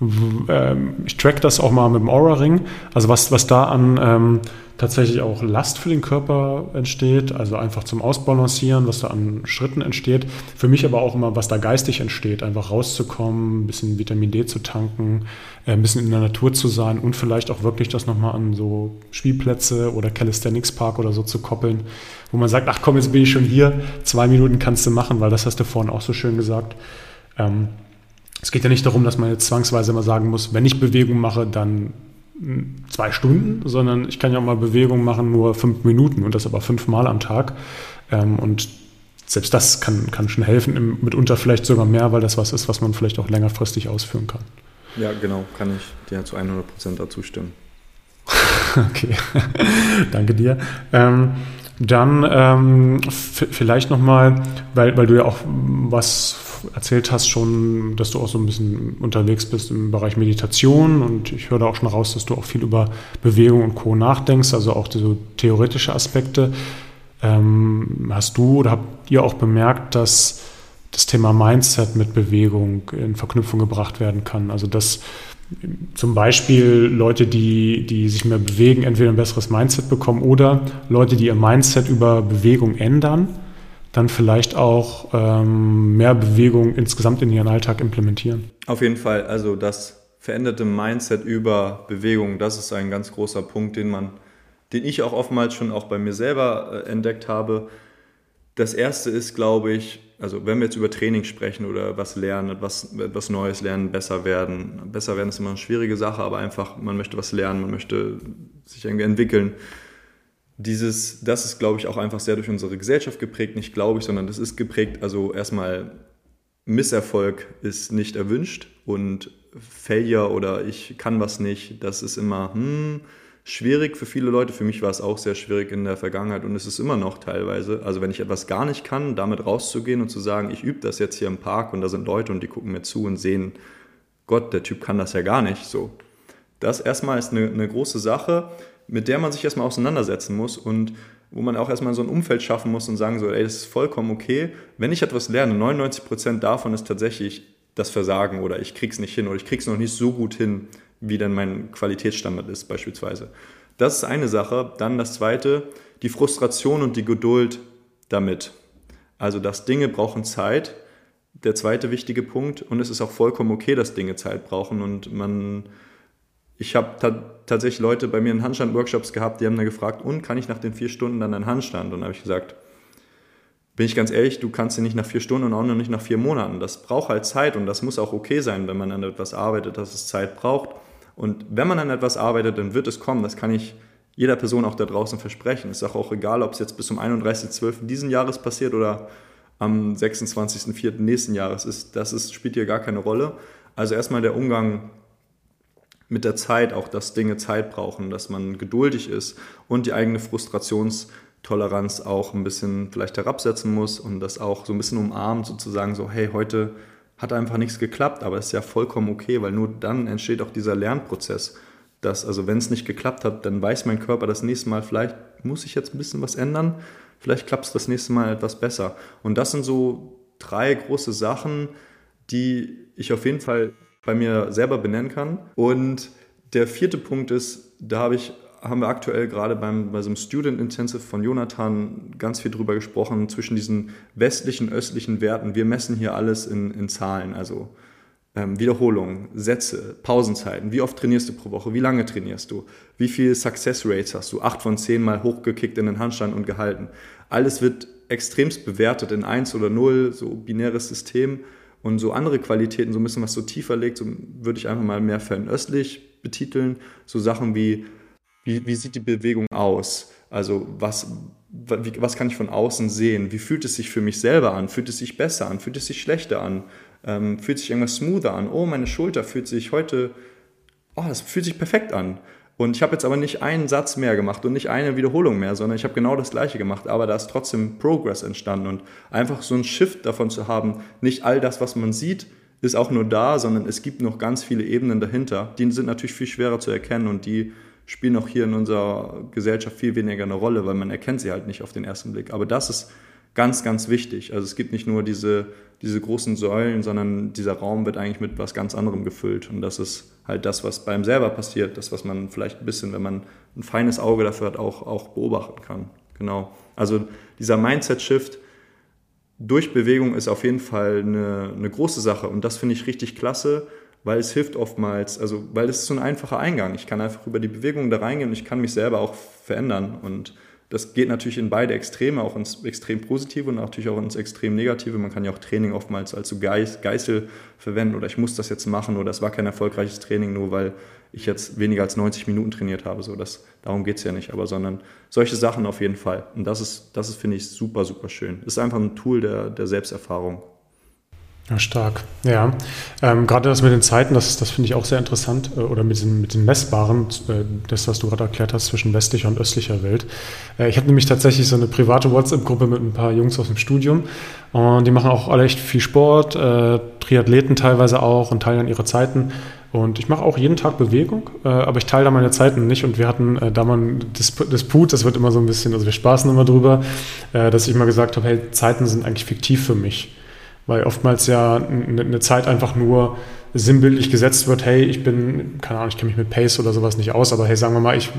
Ähm, ich track das auch mal mit dem Aura-Ring. Also was, was da an ähm, tatsächlich auch Last für den Körper entsteht, also einfach zum Ausbalancieren, was da an Schritten entsteht. Für mich aber auch immer, was da geistig entsteht, einfach rauszukommen, ein bisschen Vitamin D zu tanken, äh, ein bisschen in der Natur zu sein und vielleicht auch wirklich das nochmal an so Spielplätze oder Calisthenics Park oder so zu koppeln, wo man sagt, ach komm, jetzt bin ich schon hier, zwei Minuten kannst du machen, weil das hast du vorhin auch so schön gesagt. Ähm, es geht ja nicht darum, dass man jetzt zwangsweise immer sagen muss, wenn ich Bewegung mache, dann zwei Stunden, sondern ich kann ja auch mal Bewegung machen, nur fünf Minuten und das aber fünfmal am Tag. Ähm, und selbst das kann, kann schon helfen, mitunter vielleicht sogar mehr, weil das was ist, was man vielleicht auch längerfristig ausführen kann. Ja, genau, kann ich dir zu 100 Prozent dazu stimmen. okay, danke dir. Ähm, dann ähm, vielleicht nochmal, weil, weil du ja auch was erzählt hast schon, dass du auch so ein bisschen unterwegs bist im Bereich Meditation und ich höre da auch schon raus, dass du auch viel über Bewegung und Co. nachdenkst, also auch so theoretische Aspekte. Ähm, hast du oder habt ihr auch bemerkt, dass das Thema Mindset mit Bewegung in Verknüpfung gebracht werden kann? Also dass zum Beispiel Leute, die, die sich mehr bewegen, entweder ein besseres Mindset bekommen oder Leute, die ihr Mindset über Bewegung ändern dann vielleicht auch ähm, mehr Bewegung insgesamt in ihren Alltag implementieren. Auf jeden Fall, also das veränderte Mindset über Bewegung, das ist ein ganz großer Punkt, den man, den ich auch oftmals schon auch bei mir selber äh, entdeckt habe. Das erste ist, glaube ich, also wenn wir jetzt über Training sprechen oder was lernen, etwas, etwas Neues lernen, besser werden. Besser werden ist immer eine schwierige Sache, aber einfach, man möchte was lernen, man möchte sich irgendwie entwickeln dieses, das ist, glaube ich, auch einfach sehr durch unsere Gesellschaft geprägt, nicht glaube ich, sondern das ist geprägt. Also erstmal Misserfolg ist nicht erwünscht und Failure oder ich kann was nicht, das ist immer hm, schwierig für viele Leute. Für mich war es auch sehr schwierig in der Vergangenheit und es ist immer noch teilweise. Also wenn ich etwas gar nicht kann, damit rauszugehen und zu sagen, ich übe das jetzt hier im Park und da sind Leute und die gucken mir zu und sehen, Gott, der Typ kann das ja gar nicht so. Das erstmal ist eine, eine große Sache mit der man sich erstmal auseinandersetzen muss und wo man auch erstmal so ein Umfeld schaffen muss und sagen so, ey, das ist vollkommen okay. Wenn ich etwas lerne, 99% davon ist tatsächlich das Versagen oder ich krieg's nicht hin oder ich krieg's noch nicht so gut hin, wie dann mein Qualitätsstandard ist beispielsweise. Das ist eine Sache. Dann das zweite, die Frustration und die Geduld damit. Also, dass Dinge brauchen Zeit. Der zweite wichtige Punkt. Und es ist auch vollkommen okay, dass Dinge Zeit brauchen und man ich habe ta tatsächlich Leute bei mir in Handstand-Workshops gehabt, die haben dann gefragt, und kann ich nach den vier Stunden dann einen Handstand? Und habe ich gesagt, bin ich ganz ehrlich, du kannst ihn nicht nach vier Stunden und auch noch nicht nach vier Monaten. Das braucht halt Zeit und das muss auch okay sein, wenn man an etwas arbeitet, dass es Zeit braucht. Und wenn man an etwas arbeitet, dann wird es kommen. Das kann ich jeder Person auch da draußen versprechen. Ist auch egal, ob es jetzt bis zum 31.12. diesen Jahres passiert oder am 26.04. nächsten Jahres ist. Das ist, spielt hier gar keine Rolle. Also erstmal der Umgang mit der Zeit auch, dass Dinge Zeit brauchen, dass man geduldig ist und die eigene Frustrationstoleranz auch ein bisschen vielleicht herabsetzen muss und das auch so ein bisschen umarmt, sozusagen so, hey, heute hat einfach nichts geklappt, aber es ist ja vollkommen okay, weil nur dann entsteht auch dieser Lernprozess. Dass, also wenn es nicht geklappt hat, dann weiß mein Körper das nächste Mal, vielleicht muss ich jetzt ein bisschen was ändern, vielleicht klappt es das nächste Mal etwas besser. Und das sind so drei große Sachen, die ich auf jeden Fall bei mir selber benennen kann. Und der vierte Punkt ist, da habe ich haben wir aktuell gerade beim, bei so einem Student Intensive von Jonathan ganz viel drüber gesprochen, zwischen diesen westlichen, östlichen Werten. Wir messen hier alles in, in Zahlen, also ähm, Wiederholungen, Sätze, Pausenzeiten. Wie oft trainierst du pro Woche? Wie lange trainierst du? Wie viele Success Rates hast du? Acht von zehn Mal hochgekickt in den Handstand und gehalten. Alles wird extremst bewertet in eins oder null, so binäres System. Und so andere Qualitäten, so ein bisschen was so tiefer liegt, so würde ich einfach mal mehr fernöstlich betiteln. So Sachen wie, wie, wie sieht die Bewegung aus? Also was, was kann ich von außen sehen? Wie fühlt es sich für mich selber an? Fühlt es sich besser an? Fühlt es sich schlechter an? Ähm, fühlt sich irgendwas smoother an? Oh, meine Schulter fühlt sich heute oh, das fühlt sich perfekt an. Und ich habe jetzt aber nicht einen Satz mehr gemacht und nicht eine Wiederholung mehr, sondern ich habe genau das gleiche gemacht, aber da ist trotzdem Progress entstanden und einfach so ein Shift davon zu haben, nicht all das, was man sieht, ist auch nur da, sondern es gibt noch ganz viele Ebenen dahinter. Die sind natürlich viel schwerer zu erkennen und die spielen auch hier in unserer Gesellschaft viel weniger eine Rolle, weil man erkennt sie halt nicht auf den ersten Blick. Aber das ist ganz, ganz wichtig. Also es gibt nicht nur diese, diese großen Säulen, sondern dieser Raum wird eigentlich mit was ganz anderem gefüllt. Und das ist halt das, was beim selber passiert, das, was man vielleicht ein bisschen, wenn man ein feines Auge dafür hat, auch, auch beobachten kann. Genau. Also dieser Mindset-Shift durch Bewegung ist auf jeden Fall eine, eine große Sache. Und das finde ich richtig klasse, weil es hilft oftmals, also weil es ist so ein einfacher Eingang. Ich kann einfach über die Bewegung da reingehen und ich kann mich selber auch verändern. Und das geht natürlich in beide Extreme, auch ins extrem Positive und natürlich auch ins extrem Negative. Man kann ja auch Training oftmals als Geißel verwenden oder ich muss das jetzt machen oder es war kein erfolgreiches Training, nur weil ich jetzt weniger als 90 Minuten trainiert habe. So, das, darum geht es ja nicht, aber sondern solche Sachen auf jeden Fall. Und das ist, das ist finde ich, super, super schön. Ist einfach ein Tool der, der Selbsterfahrung. Ja, stark. Ja, ähm, gerade das mit den Zeiten, das, das finde ich auch sehr interessant. Äh, oder mit den, mit den Messbaren, äh, das, was du gerade erklärt hast, zwischen westlicher und östlicher Welt. Äh, ich habe nämlich tatsächlich so eine private WhatsApp-Gruppe mit ein paar Jungs aus dem Studium. Und die machen auch alle echt viel Sport, äh, Triathleten teilweise auch und teilen ihre Zeiten. Und ich mache auch jeden Tag Bewegung, äh, aber ich teile da meine Zeiten nicht. Und wir hatten äh, da mal ein Disput, das wird immer so ein bisschen, also wir spaßen immer drüber, dass ich mal gesagt habe, hey, Zeiten sind eigentlich fiktiv für mich. Weil oftmals ja eine Zeit einfach nur sinnbildlich gesetzt wird, hey, ich bin, keine Ahnung, ich kenne mich mit Pace oder sowas nicht aus, aber hey, sagen wir mal, ich,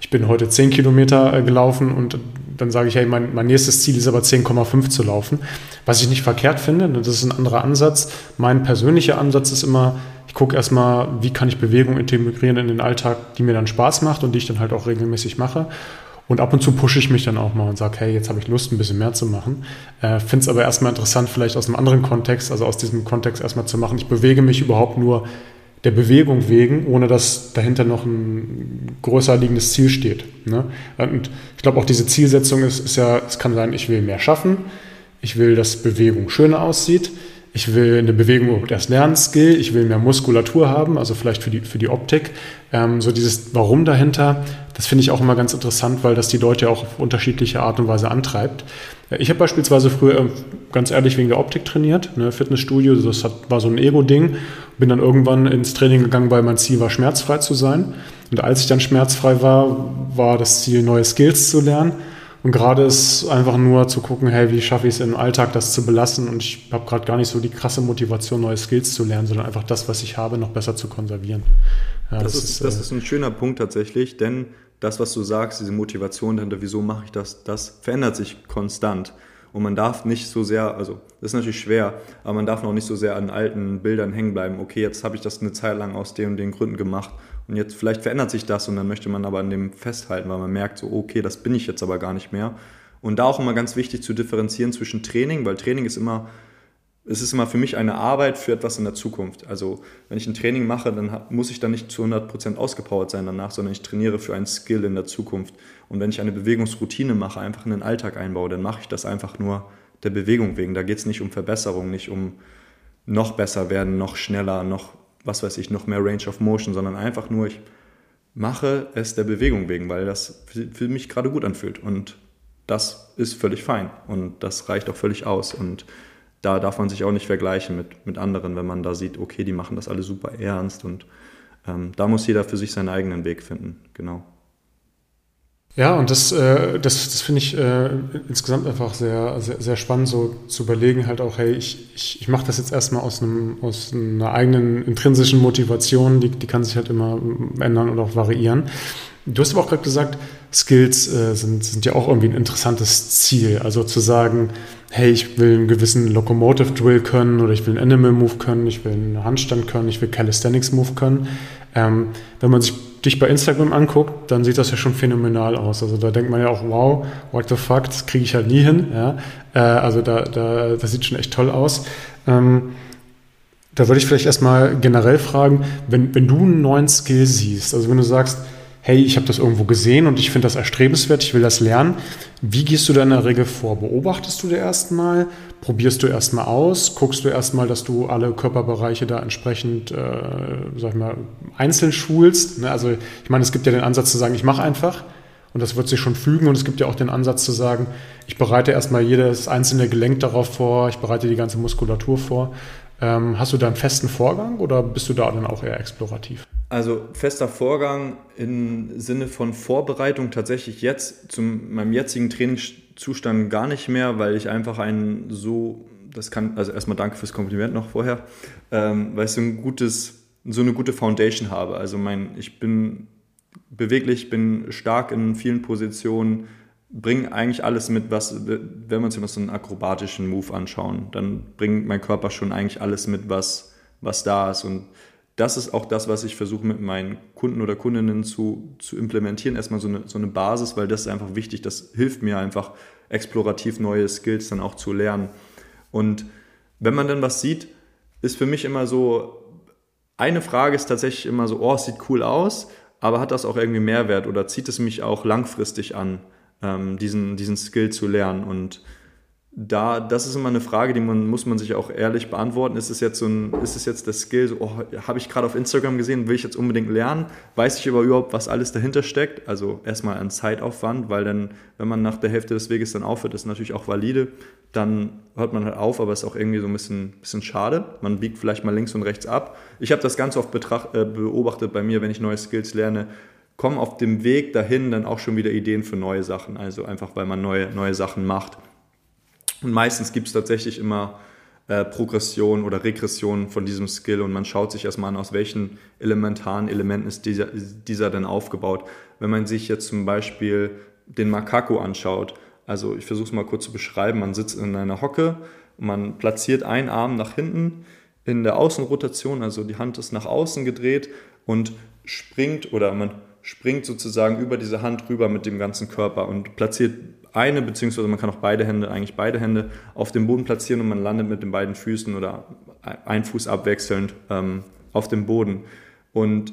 ich bin heute 10 Kilometer äh, gelaufen und dann sage ich, hey, mein, mein nächstes Ziel ist aber 10,5 zu laufen. Was ich nicht verkehrt finde, das ist ein anderer Ansatz. Mein persönlicher Ansatz ist immer, ich gucke erstmal, wie kann ich Bewegung integrieren in den Alltag, die mir dann Spaß macht und die ich dann halt auch regelmäßig mache. Und ab und zu pushe ich mich dann auch mal und sage, hey, jetzt habe ich Lust, ein bisschen mehr zu machen. Äh, Finde es aber erstmal interessant, vielleicht aus einem anderen Kontext, also aus diesem Kontext erstmal zu machen. Ich bewege mich überhaupt nur der Bewegung wegen, ohne dass dahinter noch ein größer liegendes Ziel steht. Ne? Und ich glaube auch diese Zielsetzung ist, ist ja, es kann sein, ich will mehr schaffen, ich will, dass Bewegung schöner aussieht, ich will eine Bewegung erst lernen, Skill, ich will mehr Muskulatur haben, also vielleicht für die, für die Optik. Ähm, so dieses Warum dahinter, das finde ich auch immer ganz interessant, weil das die Leute auch auf unterschiedliche Art und Weise antreibt. Ich habe beispielsweise früher ähm, ganz ehrlich wegen der Optik trainiert, ne, Fitnessstudio, das hat, war so ein Ego-Ding. Bin dann irgendwann ins Training gegangen, weil mein Ziel war, schmerzfrei zu sein. Und als ich dann schmerzfrei war, war das Ziel, neue Skills zu lernen. Und gerade ist einfach nur zu gucken, hey, wie schaffe ich es im Alltag, das zu belassen? Und ich habe gerade gar nicht so die krasse Motivation, neue Skills zu lernen, sondern einfach das, was ich habe, noch besser zu konservieren. Ja, das, das, ist, das äh, ist ein schöner Punkt tatsächlich, denn das, was du sagst, diese Motivation dahinter, wieso mache ich das, das verändert sich konstant. Und man darf nicht so sehr, also das ist natürlich schwer, aber man darf noch nicht so sehr an alten Bildern hängen bleiben. Okay, jetzt habe ich das eine Zeit lang aus den und den Gründen gemacht und jetzt vielleicht verändert sich das und dann möchte man aber an dem festhalten, weil man merkt so, okay, das bin ich jetzt aber gar nicht mehr. Und da auch immer ganz wichtig zu differenzieren zwischen Training, weil Training ist immer, es ist immer für mich eine Arbeit für etwas in der Zukunft. Also wenn ich ein Training mache, dann muss ich dann nicht zu 100% ausgepowert sein danach, sondern ich trainiere für einen Skill in der Zukunft. Und wenn ich eine Bewegungsroutine mache, einfach in den Alltag einbaue, dann mache ich das einfach nur der Bewegung wegen. Da geht es nicht um Verbesserung, nicht um noch besser werden, noch schneller, noch was weiß ich, noch mehr Range of Motion, sondern einfach nur, ich mache es der Bewegung wegen, weil das für mich gerade gut anfühlt. Und das ist völlig fein und das reicht auch völlig aus. Und da darf man sich auch nicht vergleichen mit, mit anderen, wenn man da sieht, okay, die machen das alle super ernst und ähm, da muss jeder für sich seinen eigenen Weg finden. Genau. Ja, und das, äh, das, das finde ich äh, insgesamt einfach sehr, sehr, sehr spannend, so zu überlegen, halt auch, hey, ich, ich, ich mache das jetzt erstmal aus, aus einer eigenen intrinsischen Motivation, die, die kann sich halt immer ändern und auch variieren. Du hast aber auch gerade gesagt, Skills äh, sind, sind ja auch irgendwie ein interessantes Ziel. Also zu sagen, hey, ich will einen gewissen Locomotive Drill können oder ich will einen Animal Move können, ich will einen Handstand können, ich will Calisthenics Move können. Ähm, wenn man sich dich bei Instagram anguckt, dann sieht das ja schon phänomenal aus. Also da denkt man ja auch, wow, what the fuck, das kriege ich halt nie hin. Ja? Äh, also da, da, das sieht schon echt toll aus. Ähm, da würde ich vielleicht erstmal generell fragen, wenn, wenn du einen neuen Skill siehst, also wenn du sagst, hey, ich habe das irgendwo gesehen und ich finde das erstrebenswert, ich will das lernen. Wie gehst du da in der Regel vor? Beobachtest du dir erstmal? Probierst du erstmal aus? Guckst du erstmal, dass du alle Körperbereiche da entsprechend, äh, sag ich mal, einzeln schulst? Ne? Also ich meine, es gibt ja den Ansatz zu sagen, ich mache einfach und das wird sich schon fügen und es gibt ja auch den Ansatz zu sagen, ich bereite erstmal jedes einzelne Gelenk darauf vor, ich bereite die ganze Muskulatur vor. Ähm, hast du da einen festen Vorgang oder bist du da dann auch eher explorativ? Also fester Vorgang im Sinne von Vorbereitung tatsächlich jetzt zu meinem jetzigen Trainingszustand gar nicht mehr, weil ich einfach einen so, das kann, also erstmal danke fürs Kompliment noch vorher, ähm, weil ich so ein gutes, so eine gute Foundation habe. Also mein, ich bin beweglich, bin stark in vielen Positionen, bringe eigentlich alles mit, was, wenn wir uns immer so einen akrobatischen Move anschauen, dann bringt mein Körper schon eigentlich alles mit, was, was da ist und das ist auch das, was ich versuche mit meinen Kunden oder Kundinnen zu, zu implementieren. Erstmal so eine, so eine Basis, weil das ist einfach wichtig. Das hilft mir einfach, explorativ neue Skills dann auch zu lernen. Und wenn man dann was sieht, ist für mich immer so, eine Frage ist tatsächlich immer so, oh, es sieht cool aus, aber hat das auch irgendwie Mehrwert oder zieht es mich auch langfristig an, ähm, diesen, diesen Skill zu lernen? Und da, das ist immer eine Frage, die man, muss man sich auch ehrlich beantworten. Ist es jetzt so ein, ist es jetzt das Skill, so, oh, habe ich gerade auf Instagram gesehen, will ich jetzt unbedingt lernen? Weiß ich aber überhaupt, was alles dahinter steckt? Also erstmal an Zeitaufwand, weil dann, wenn man nach der Hälfte des Weges dann aufhört, ist natürlich auch valide, dann hört man halt auf, aber ist auch irgendwie so ein bisschen, bisschen schade. Man biegt vielleicht mal links und rechts ab. Ich habe das ganz oft betracht, äh, beobachtet bei mir, wenn ich neue Skills lerne, kommen auf dem Weg dahin dann auch schon wieder Ideen für neue Sachen. Also einfach, weil man neue, neue Sachen macht. Und meistens gibt es tatsächlich immer äh, Progression oder Regression von diesem Skill und man schaut sich erstmal an, aus welchen elementaren Elementen ist dieser, dieser denn aufgebaut. Wenn man sich jetzt zum Beispiel den Makako anschaut, also ich versuche es mal kurz zu beschreiben, man sitzt in einer Hocke, man platziert einen Arm nach hinten in der Außenrotation, also die Hand ist nach außen gedreht und springt oder man springt sozusagen über diese Hand rüber mit dem ganzen Körper und platziert eine, beziehungsweise man kann auch beide Hände, eigentlich beide Hände auf dem Boden platzieren und man landet mit den beiden Füßen oder ein Fuß abwechselnd ähm, auf dem Boden. Und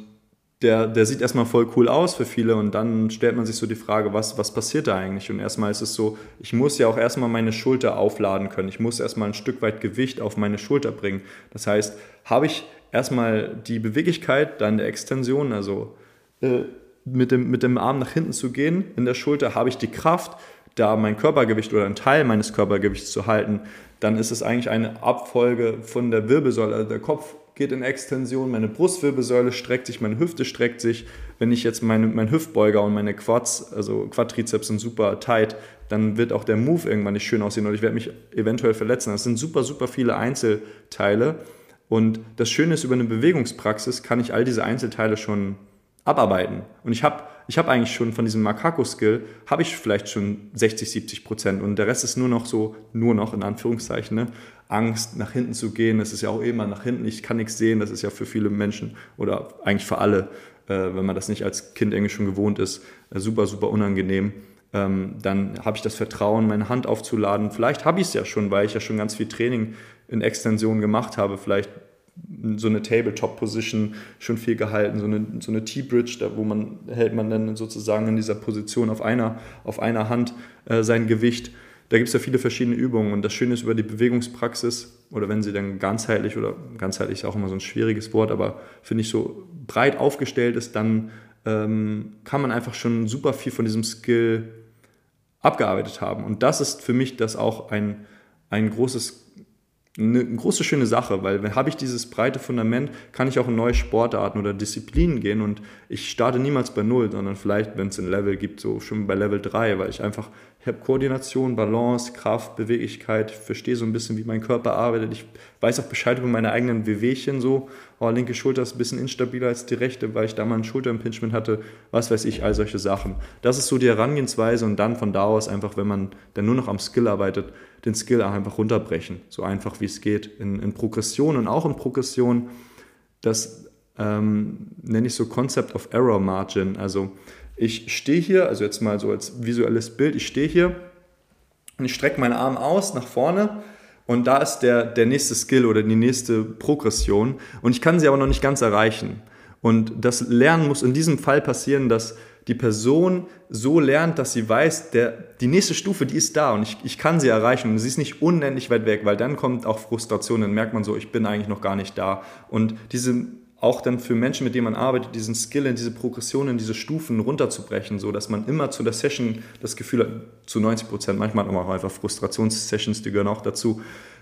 der, der sieht erstmal voll cool aus für viele und dann stellt man sich so die Frage, was, was passiert da eigentlich? Und erstmal ist es so, ich muss ja auch erstmal meine Schulter aufladen können. Ich muss erstmal ein Stück weit Gewicht auf meine Schulter bringen. Das heißt, habe ich erstmal die Beweglichkeit, dann der Extension, also äh, mit, dem, mit dem Arm nach hinten zu gehen, in der Schulter habe ich die Kraft, da mein Körpergewicht oder einen Teil meines Körpergewichts zu halten, dann ist es eigentlich eine Abfolge von der Wirbelsäule. Also der Kopf geht in Extension, meine Brustwirbelsäule streckt sich, meine Hüfte streckt sich. Wenn ich jetzt meine, mein Hüftbeuger und meine Quads, also Quadrizeps sind super tight, dann wird auch der Move irgendwann nicht schön aussehen und ich werde mich eventuell verletzen. Das sind super, super viele Einzelteile. Und das Schöne ist, über eine Bewegungspraxis kann ich all diese Einzelteile schon abarbeiten. Und ich habe ich hab eigentlich schon von diesem Makako-Skill, habe ich vielleicht schon 60, 70 Prozent. Und der Rest ist nur noch so, nur noch in Anführungszeichen, ne? Angst, nach hinten zu gehen. Das ist ja auch immer nach hinten, ich kann nichts sehen. Das ist ja für viele Menschen oder eigentlich für alle, äh, wenn man das nicht als Kind irgendwie schon gewohnt ist, äh, super, super unangenehm. Ähm, dann habe ich das Vertrauen, meine Hand aufzuladen. Vielleicht habe ich es ja schon, weil ich ja schon ganz viel Training in Extension gemacht habe. Vielleicht so eine Tabletop-Position schon viel gehalten, so eine, so eine T-Bridge, da wo man hält man dann sozusagen in dieser Position auf einer, auf einer Hand äh, sein Gewicht. Da gibt es ja viele verschiedene Übungen und das Schöne ist über die Bewegungspraxis oder wenn sie dann ganzheitlich oder ganzheitlich ist auch immer so ein schwieriges Wort, aber finde ich so breit aufgestellt ist, dann ähm, kann man einfach schon super viel von diesem Skill abgearbeitet haben. Und das ist für mich das auch ein, ein großes eine große schöne Sache, weil habe ich dieses breite Fundament, kann ich auch in neue Sportarten oder Disziplinen gehen und ich starte niemals bei null, sondern vielleicht, wenn es ein Level gibt, so schon bei Level 3, weil ich einfach ich habe Koordination, Balance, Kraft, Beweglichkeit, ich verstehe so ein bisschen, wie mein Körper arbeitet. Ich weiß auch Bescheid über meine eigenen Wehwehchen so. Oh, linke Schulter ist ein bisschen instabiler als die rechte, weil ich da mal ein Schulterimpingement hatte. Was weiß ich, all solche Sachen. Das ist so die Herangehensweise und dann von da aus einfach, wenn man dann nur noch am Skill arbeitet, den Skill einfach runterbrechen. So einfach wie es geht. In, in Progression und auch in Progression, das ähm, nenne ich so Concept of Error Margin. Also ich stehe hier, also jetzt mal so als visuelles Bild, ich stehe hier und ich strecke meinen Arm aus nach vorne und da ist der, der nächste Skill oder die nächste Progression und ich kann sie aber noch nicht ganz erreichen. Und das Lernen muss in diesem Fall passieren, dass die Person so lernt, dass sie weiß, der, die nächste Stufe, die ist da und ich, ich kann sie erreichen und sie ist nicht unendlich weit weg, weil dann kommt auch Frustration, dann merkt man so, ich bin eigentlich noch gar nicht da. Und diese, auch dann für Menschen, mit denen man arbeitet, diesen Skill in diese Progression, in diese Stufen runterzubrechen, so dass man immer zu der Session das Gefühl hat, zu 90 Prozent, manchmal auch einfach Frustrationssessions, die gehören auch dazu,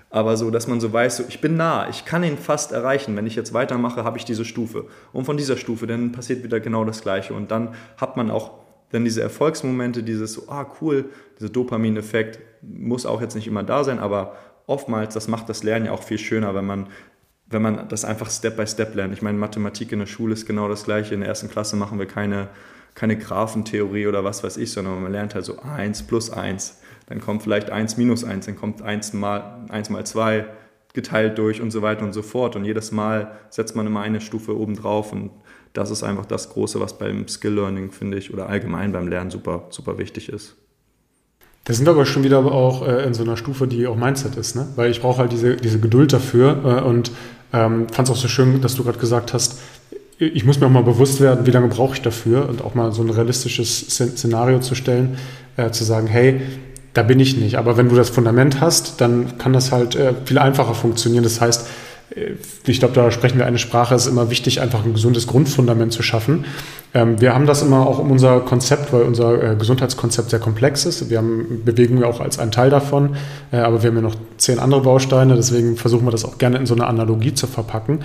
aber so, dass man so weiß, so, ich bin nah, ich kann ihn fast erreichen. Wenn ich jetzt weitermache, habe ich diese Stufe. Und von dieser Stufe, dann passiert wieder genau das Gleiche. Und dann hat man auch dann diese Erfolgsmomente, dieses so, ah cool, dieser Dopamineffekt muss auch jetzt nicht immer da sein, aber oftmals, das macht das Lernen ja auch viel schöner, wenn man, wenn man das einfach Step by Step lernt. Ich meine, Mathematik in der Schule ist genau das Gleiche. In der ersten Klasse machen wir keine, keine Graphentheorie oder was weiß ich, sondern man lernt halt so 1 plus 1 dann kommt vielleicht 1 minus 1, dann kommt 1 mal, 1 mal 2 geteilt durch und so weiter und so fort. Und jedes Mal setzt man immer eine Stufe oben drauf und das ist einfach das Große, was beim Skill Learning, finde ich, oder allgemein beim Lernen super, super wichtig ist. Da sind wir aber schon wieder auch äh, in so einer Stufe, die auch Mindset ist, ne? Weil ich brauche halt diese, diese Geduld dafür äh, und ähm, fand es auch so schön, dass du gerade gesagt hast, ich muss mir auch mal bewusst werden, wie lange brauche ich dafür und auch mal so ein realistisches Szenario zu stellen, äh, zu sagen, hey, da bin ich nicht. Aber wenn du das Fundament hast, dann kann das halt äh, viel einfacher funktionieren. Das heißt, ich glaube, da sprechen wir eine Sprache. Es ist immer wichtig, einfach ein gesundes Grundfundament zu schaffen. Ähm, wir haben das immer auch um unser Konzept, weil unser äh, Gesundheitskonzept sehr komplex ist. Wir haben Bewegung ja auch als ein Teil davon, äh, aber wir haben ja noch zehn andere Bausteine. Deswegen versuchen wir das auch gerne in so eine Analogie zu verpacken.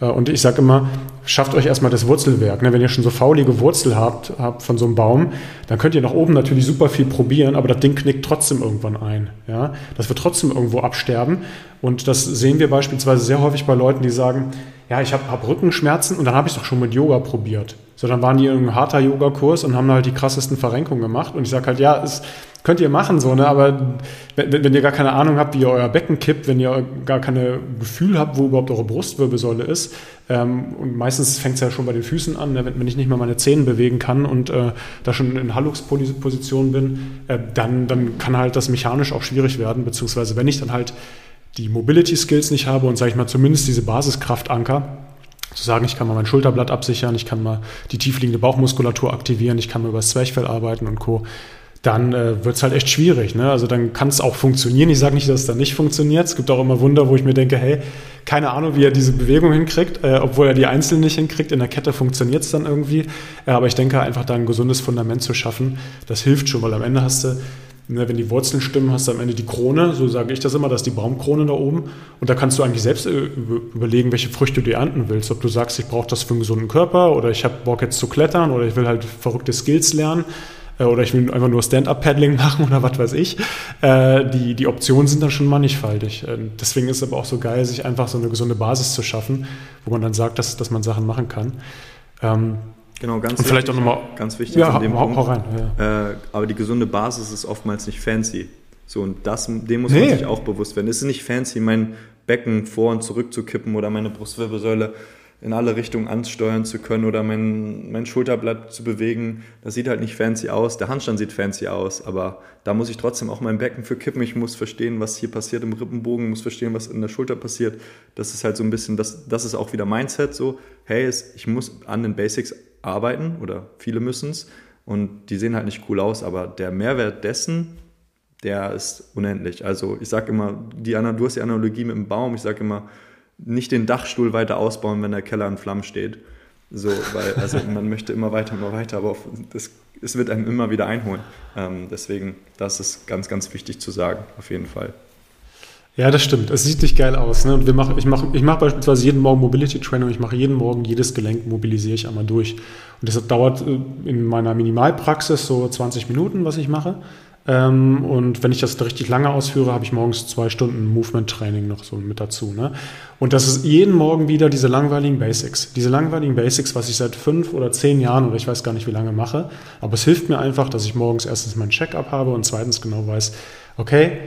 Äh, und ich sage immer, schafft euch erstmal das Wurzelwerk. Ne? Wenn ihr schon so faulige Wurzel habt, habt von so einem Baum, dann könnt ihr nach oben natürlich super viel probieren, aber das Ding knickt trotzdem irgendwann ein. Das wird trotzdem irgendwo absterben. Und das sehen wir beispielsweise sehr häufig bei Leuten, die sagen, ja, ich habe hab Rückenschmerzen und dann habe ich es doch schon mit Yoga probiert. So, dann waren die in einem harter Yoga-Kurs und haben halt die krassesten Verrenkungen gemacht. Und ich sage halt, ja, es könnt ihr machen, so, ne? Aber wenn, wenn ihr gar keine Ahnung habt, wie ihr euer Becken kippt, wenn ihr gar keine Gefühl habt, wo überhaupt eure Brustwirbelsäule ist, ähm, und meistens fängt es ja schon bei den Füßen an, ne? wenn, wenn, ich nicht mal meine Zähne bewegen kann und äh, da schon in Hallux-Position bin, äh, dann, dann kann halt das mechanisch auch schwierig werden, beziehungsweise wenn ich dann halt die Mobility Skills nicht habe und sage ich mal zumindest diese Basiskraftanker, zu sagen, ich kann mal mein Schulterblatt absichern, ich kann mal die tiefliegende Bauchmuskulatur aktivieren, ich kann mal über das Zwerchfell arbeiten und Co., dann äh, wird es halt echt schwierig. Ne? Also dann kann es auch funktionieren. Ich sage nicht, dass es dann nicht funktioniert. Es gibt auch immer Wunder, wo ich mir denke, hey, keine Ahnung, wie er diese Bewegung hinkriegt, äh, obwohl er die einzeln nicht hinkriegt. In der Kette funktioniert es dann irgendwie. Äh, aber ich denke einfach, da ein gesundes Fundament zu schaffen, das hilft schon, weil am Ende hast du wenn die Wurzeln stimmen, hast du am Ende die Krone, so sage ich das immer, das ist die Baumkrone da oben. Und da kannst du eigentlich selbst äh, überlegen, welche Früchte du ernten willst. Ob du sagst, ich brauche das für einen gesunden Körper oder ich habe Bock jetzt zu klettern oder ich will halt verrückte Skills lernen äh, oder ich will einfach nur Stand-Up-Paddling machen oder was weiß ich. Äh, die, die Optionen sind dann schon mannigfaltig. Deswegen ist es aber auch so geil, sich einfach so eine gesunde Basis zu schaffen, wo man dann sagt, dass, dass man Sachen machen kann. Genau, ganz und wichtig, vielleicht auch nochmal. Ganz wichtig ja, in dem hau, Punkt. Rein, ja. äh, aber die gesunde Basis ist oftmals nicht fancy. So, und das, dem muss nee. man sich auch bewusst werden. Es ist nicht fancy, mein Becken vor und zurück zu kippen oder meine Brustwirbelsäule in alle Richtungen ansteuern zu können oder mein, mein Schulterblatt zu bewegen. Das sieht halt nicht fancy aus. Der Handstand sieht fancy aus, aber da muss ich trotzdem auch mein Becken für kippen. Ich muss verstehen, was hier passiert im Rippenbogen, muss verstehen, was in der Schulter passiert. Das ist halt so ein bisschen, das, das ist auch wieder Mindset so. Hey, ich muss an den Basics arbeiten oder viele müssen es und die sehen halt nicht cool aus, aber der Mehrwert dessen, der ist unendlich. Also ich sage immer, die, du hast die Analogie mit dem Baum, ich sage immer, nicht den Dachstuhl weiter ausbauen, wenn der Keller in Flammen steht. So, weil also man möchte immer weiter, immer weiter, aber das, es wird einem immer wieder einholen. Ähm, deswegen, das ist ganz, ganz wichtig zu sagen, auf jeden Fall. Ja, das stimmt. Es sieht nicht geil aus. Ne? Und wir machen, ich mache ich mach beispielsweise jeden Morgen Mobility Training. Ich mache jeden Morgen jedes Gelenk, mobilisiere ich einmal durch. Und das dauert äh, in meiner Minimalpraxis so 20 Minuten, was ich mache. Ähm, und wenn ich das richtig lange ausführe, habe ich morgens zwei Stunden Movement-Training noch so mit dazu. Ne? Und das ist jeden Morgen wieder diese langweiligen Basics. Diese langweiligen Basics, was ich seit fünf oder zehn Jahren oder ich weiß gar nicht wie lange mache. Aber es hilft mir einfach, dass ich morgens erstens mein Check-up habe und zweitens genau weiß, okay,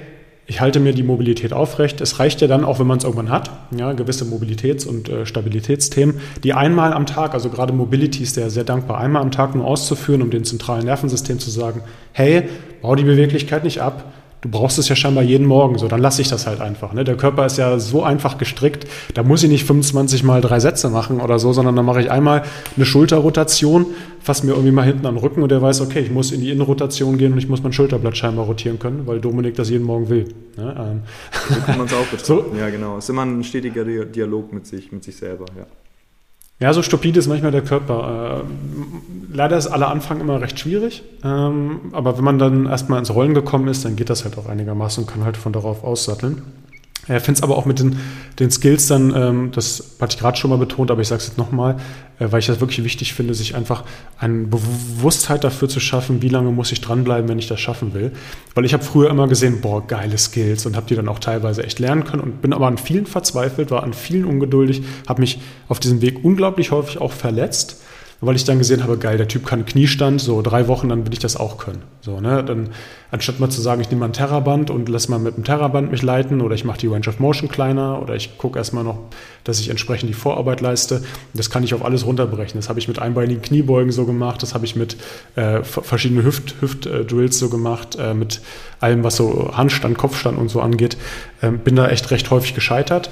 ich halte mir die Mobilität aufrecht. Es reicht ja dann, auch wenn man es irgendwann hat, ja, gewisse Mobilitäts- und äh, Stabilitätsthemen, die einmal am Tag, also gerade Mobility ist ja sehr dankbar, einmal am Tag nur auszuführen, um dem zentralen Nervensystem zu sagen, hey, bau die Beweglichkeit nicht ab, Du brauchst es ja scheinbar jeden Morgen, so dann lasse ich das halt einfach. Ne? Der Körper ist ja so einfach gestrickt, da muss ich nicht 25 mal drei Sätze machen oder so, sondern dann mache ich einmal eine Schulterrotation, fasse mir irgendwie mal hinten am Rücken und der weiß, okay, ich muss in die Innenrotation gehen und ich muss mein Schulterblatt scheinbar rotieren können, weil Dominik das jeden Morgen will. Ne? Ähm. So kann man es auch betrachten. So. Ja, genau. Es ist immer ein stetiger Dialog mit sich, mit sich selber, ja. Ja, so stupide ist manchmal der Körper. Äh, leider ist aller Anfang immer recht schwierig, ähm, aber wenn man dann erstmal ins Rollen gekommen ist, dann geht das halt auch einigermaßen und kann halt von darauf aussatteln. Ich finde es aber auch mit den, den Skills dann, ähm, das hatte ich gerade schon mal betont, aber ich sage es jetzt nochmal, äh, weil ich das wirklich wichtig finde, sich einfach eine Bewusstheit dafür zu schaffen, wie lange muss ich dranbleiben, wenn ich das schaffen will. Weil ich habe früher immer gesehen, boah, geile Skills und habe die dann auch teilweise echt lernen können und bin aber an vielen verzweifelt, war an vielen ungeduldig, habe mich auf diesem Weg unglaublich häufig auch verletzt weil ich dann gesehen habe, geil, der Typ kann Kniestand, so drei Wochen, dann will ich das auch können. So, ne? Dann, anstatt mal zu sagen, ich nehme mal ein Terraband und lass mal mit dem Terraband mich leiten oder ich mache die Range of Motion kleiner oder ich gucke erstmal noch, dass ich entsprechend die Vorarbeit leiste. Das kann ich auf alles runterbrechen. Das habe ich mit einbeinigen Kniebeugen so gemacht, das habe ich mit äh, verschiedenen Hüft, Hüft-Drills so gemacht, äh, mit allem, was so Handstand, Kopfstand und so angeht. Ähm, bin da echt recht häufig gescheitert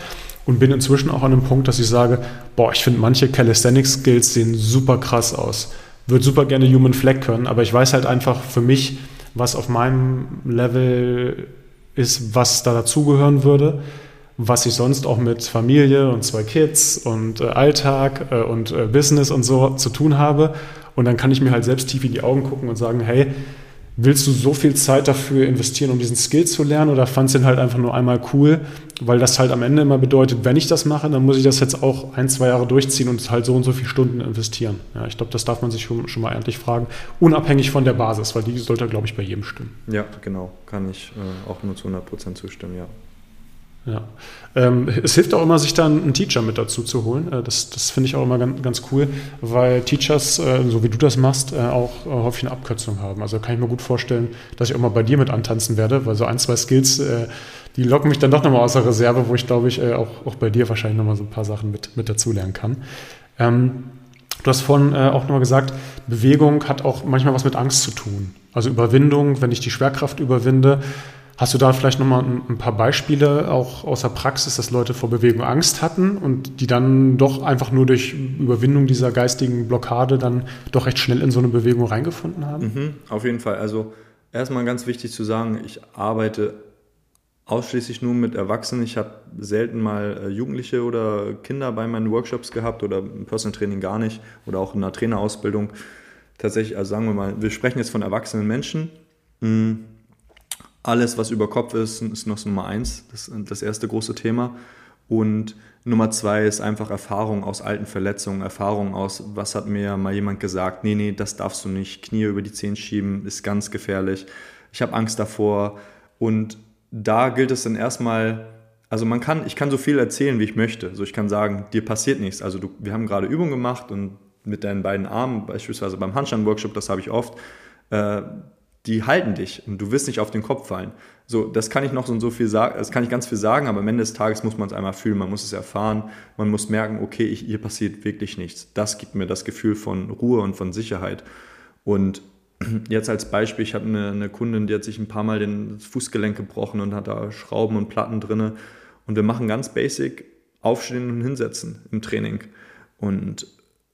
und bin inzwischen auch an einem Punkt, dass ich sage, boah, ich finde manche Calisthenics-Skills sehen super krass aus. Würde super gerne Human Flag können, aber ich weiß halt einfach für mich, was auf meinem Level ist, was da dazugehören würde, was ich sonst auch mit Familie und zwei Kids und äh, Alltag äh, und äh, Business und so zu tun habe. Und dann kann ich mir halt selbst tief in die Augen gucken und sagen, hey, willst du so viel Zeit dafür investieren, um diesen Skill zu lernen oder fandest du ihn halt einfach nur einmal cool, weil das halt am Ende immer bedeutet, wenn ich das mache, dann muss ich das jetzt auch ein, zwei Jahre durchziehen und halt so und so viele Stunden investieren. Ja, ich glaube, das darf man sich schon, schon mal endlich fragen, unabhängig von der Basis, weil die sollte, glaube ich, bei jedem stimmen. Ja, genau, kann ich äh, auch nur zu 100 Prozent zustimmen, ja. Ja. Ähm, es hilft auch immer, sich dann einen Teacher mit dazu zu holen. Äh, das das finde ich auch immer ganz, ganz cool, weil Teachers, äh, so wie du das machst, äh, auch äh, häufig eine Abkürzung haben. Also kann ich mir gut vorstellen, dass ich auch mal bei dir mit antanzen werde, weil so ein, zwei Skills, äh, die locken mich dann doch nochmal aus der Reserve, wo ich glaube ich äh, auch, auch bei dir wahrscheinlich nochmal so ein paar Sachen mit, mit dazulernen kann. Ähm, Du hast vorhin auch nochmal gesagt, Bewegung hat auch manchmal was mit Angst zu tun. Also Überwindung, wenn ich die Schwerkraft überwinde, Hast du da vielleicht nochmal ein, paar Beispiele auch aus der Praxis, dass Leute vor Bewegung Angst hatten und die dann doch einfach nur durch Überwindung dieser geistigen Blockade dann doch recht schnell in so eine Bewegung reingefunden haben? Mhm, auf jeden Fall. Also erstmal ganz wichtig zu sagen, ich arbeite ausschließlich nur mit Erwachsenen. Ich habe selten mal äh, Jugendliche oder Kinder bei meinen Workshops gehabt oder im Personal Training gar nicht oder auch in einer Trainerausbildung. Tatsächlich, also sagen wir mal, wir sprechen jetzt von erwachsenen Menschen. Mhm alles, was über Kopf ist, ist noch Nummer eins, das, das erste große Thema. Und Nummer zwei ist einfach Erfahrung aus alten Verletzungen, Erfahrung aus, was hat mir mal jemand gesagt, nee, nee, das darfst du nicht, Knie über die Zehen schieben, ist ganz gefährlich, ich habe Angst davor. Und da gilt es dann erstmal, also man kann, ich kann so viel erzählen, wie ich möchte. Also ich kann sagen, dir passiert nichts. Also du, wir haben gerade Übungen gemacht und mit deinen beiden Armen, beispielsweise beim Handstand-Workshop, das habe ich oft, äh, die halten dich und du wirst nicht auf den Kopf fallen. So, das kann ich noch so und so viel sagen, das kann ich ganz viel sagen, aber am Ende des Tages muss man es einmal fühlen, man muss es erfahren, man muss merken, okay, ich, hier passiert wirklich nichts. Das gibt mir das Gefühl von Ruhe und von Sicherheit. Und jetzt als Beispiel, ich habe eine, eine Kundin, die hat sich ein paar Mal den Fußgelenk gebrochen und hat da Schrauben und Platten drinne. Und wir machen ganz basic Aufstehen und Hinsetzen im Training. Und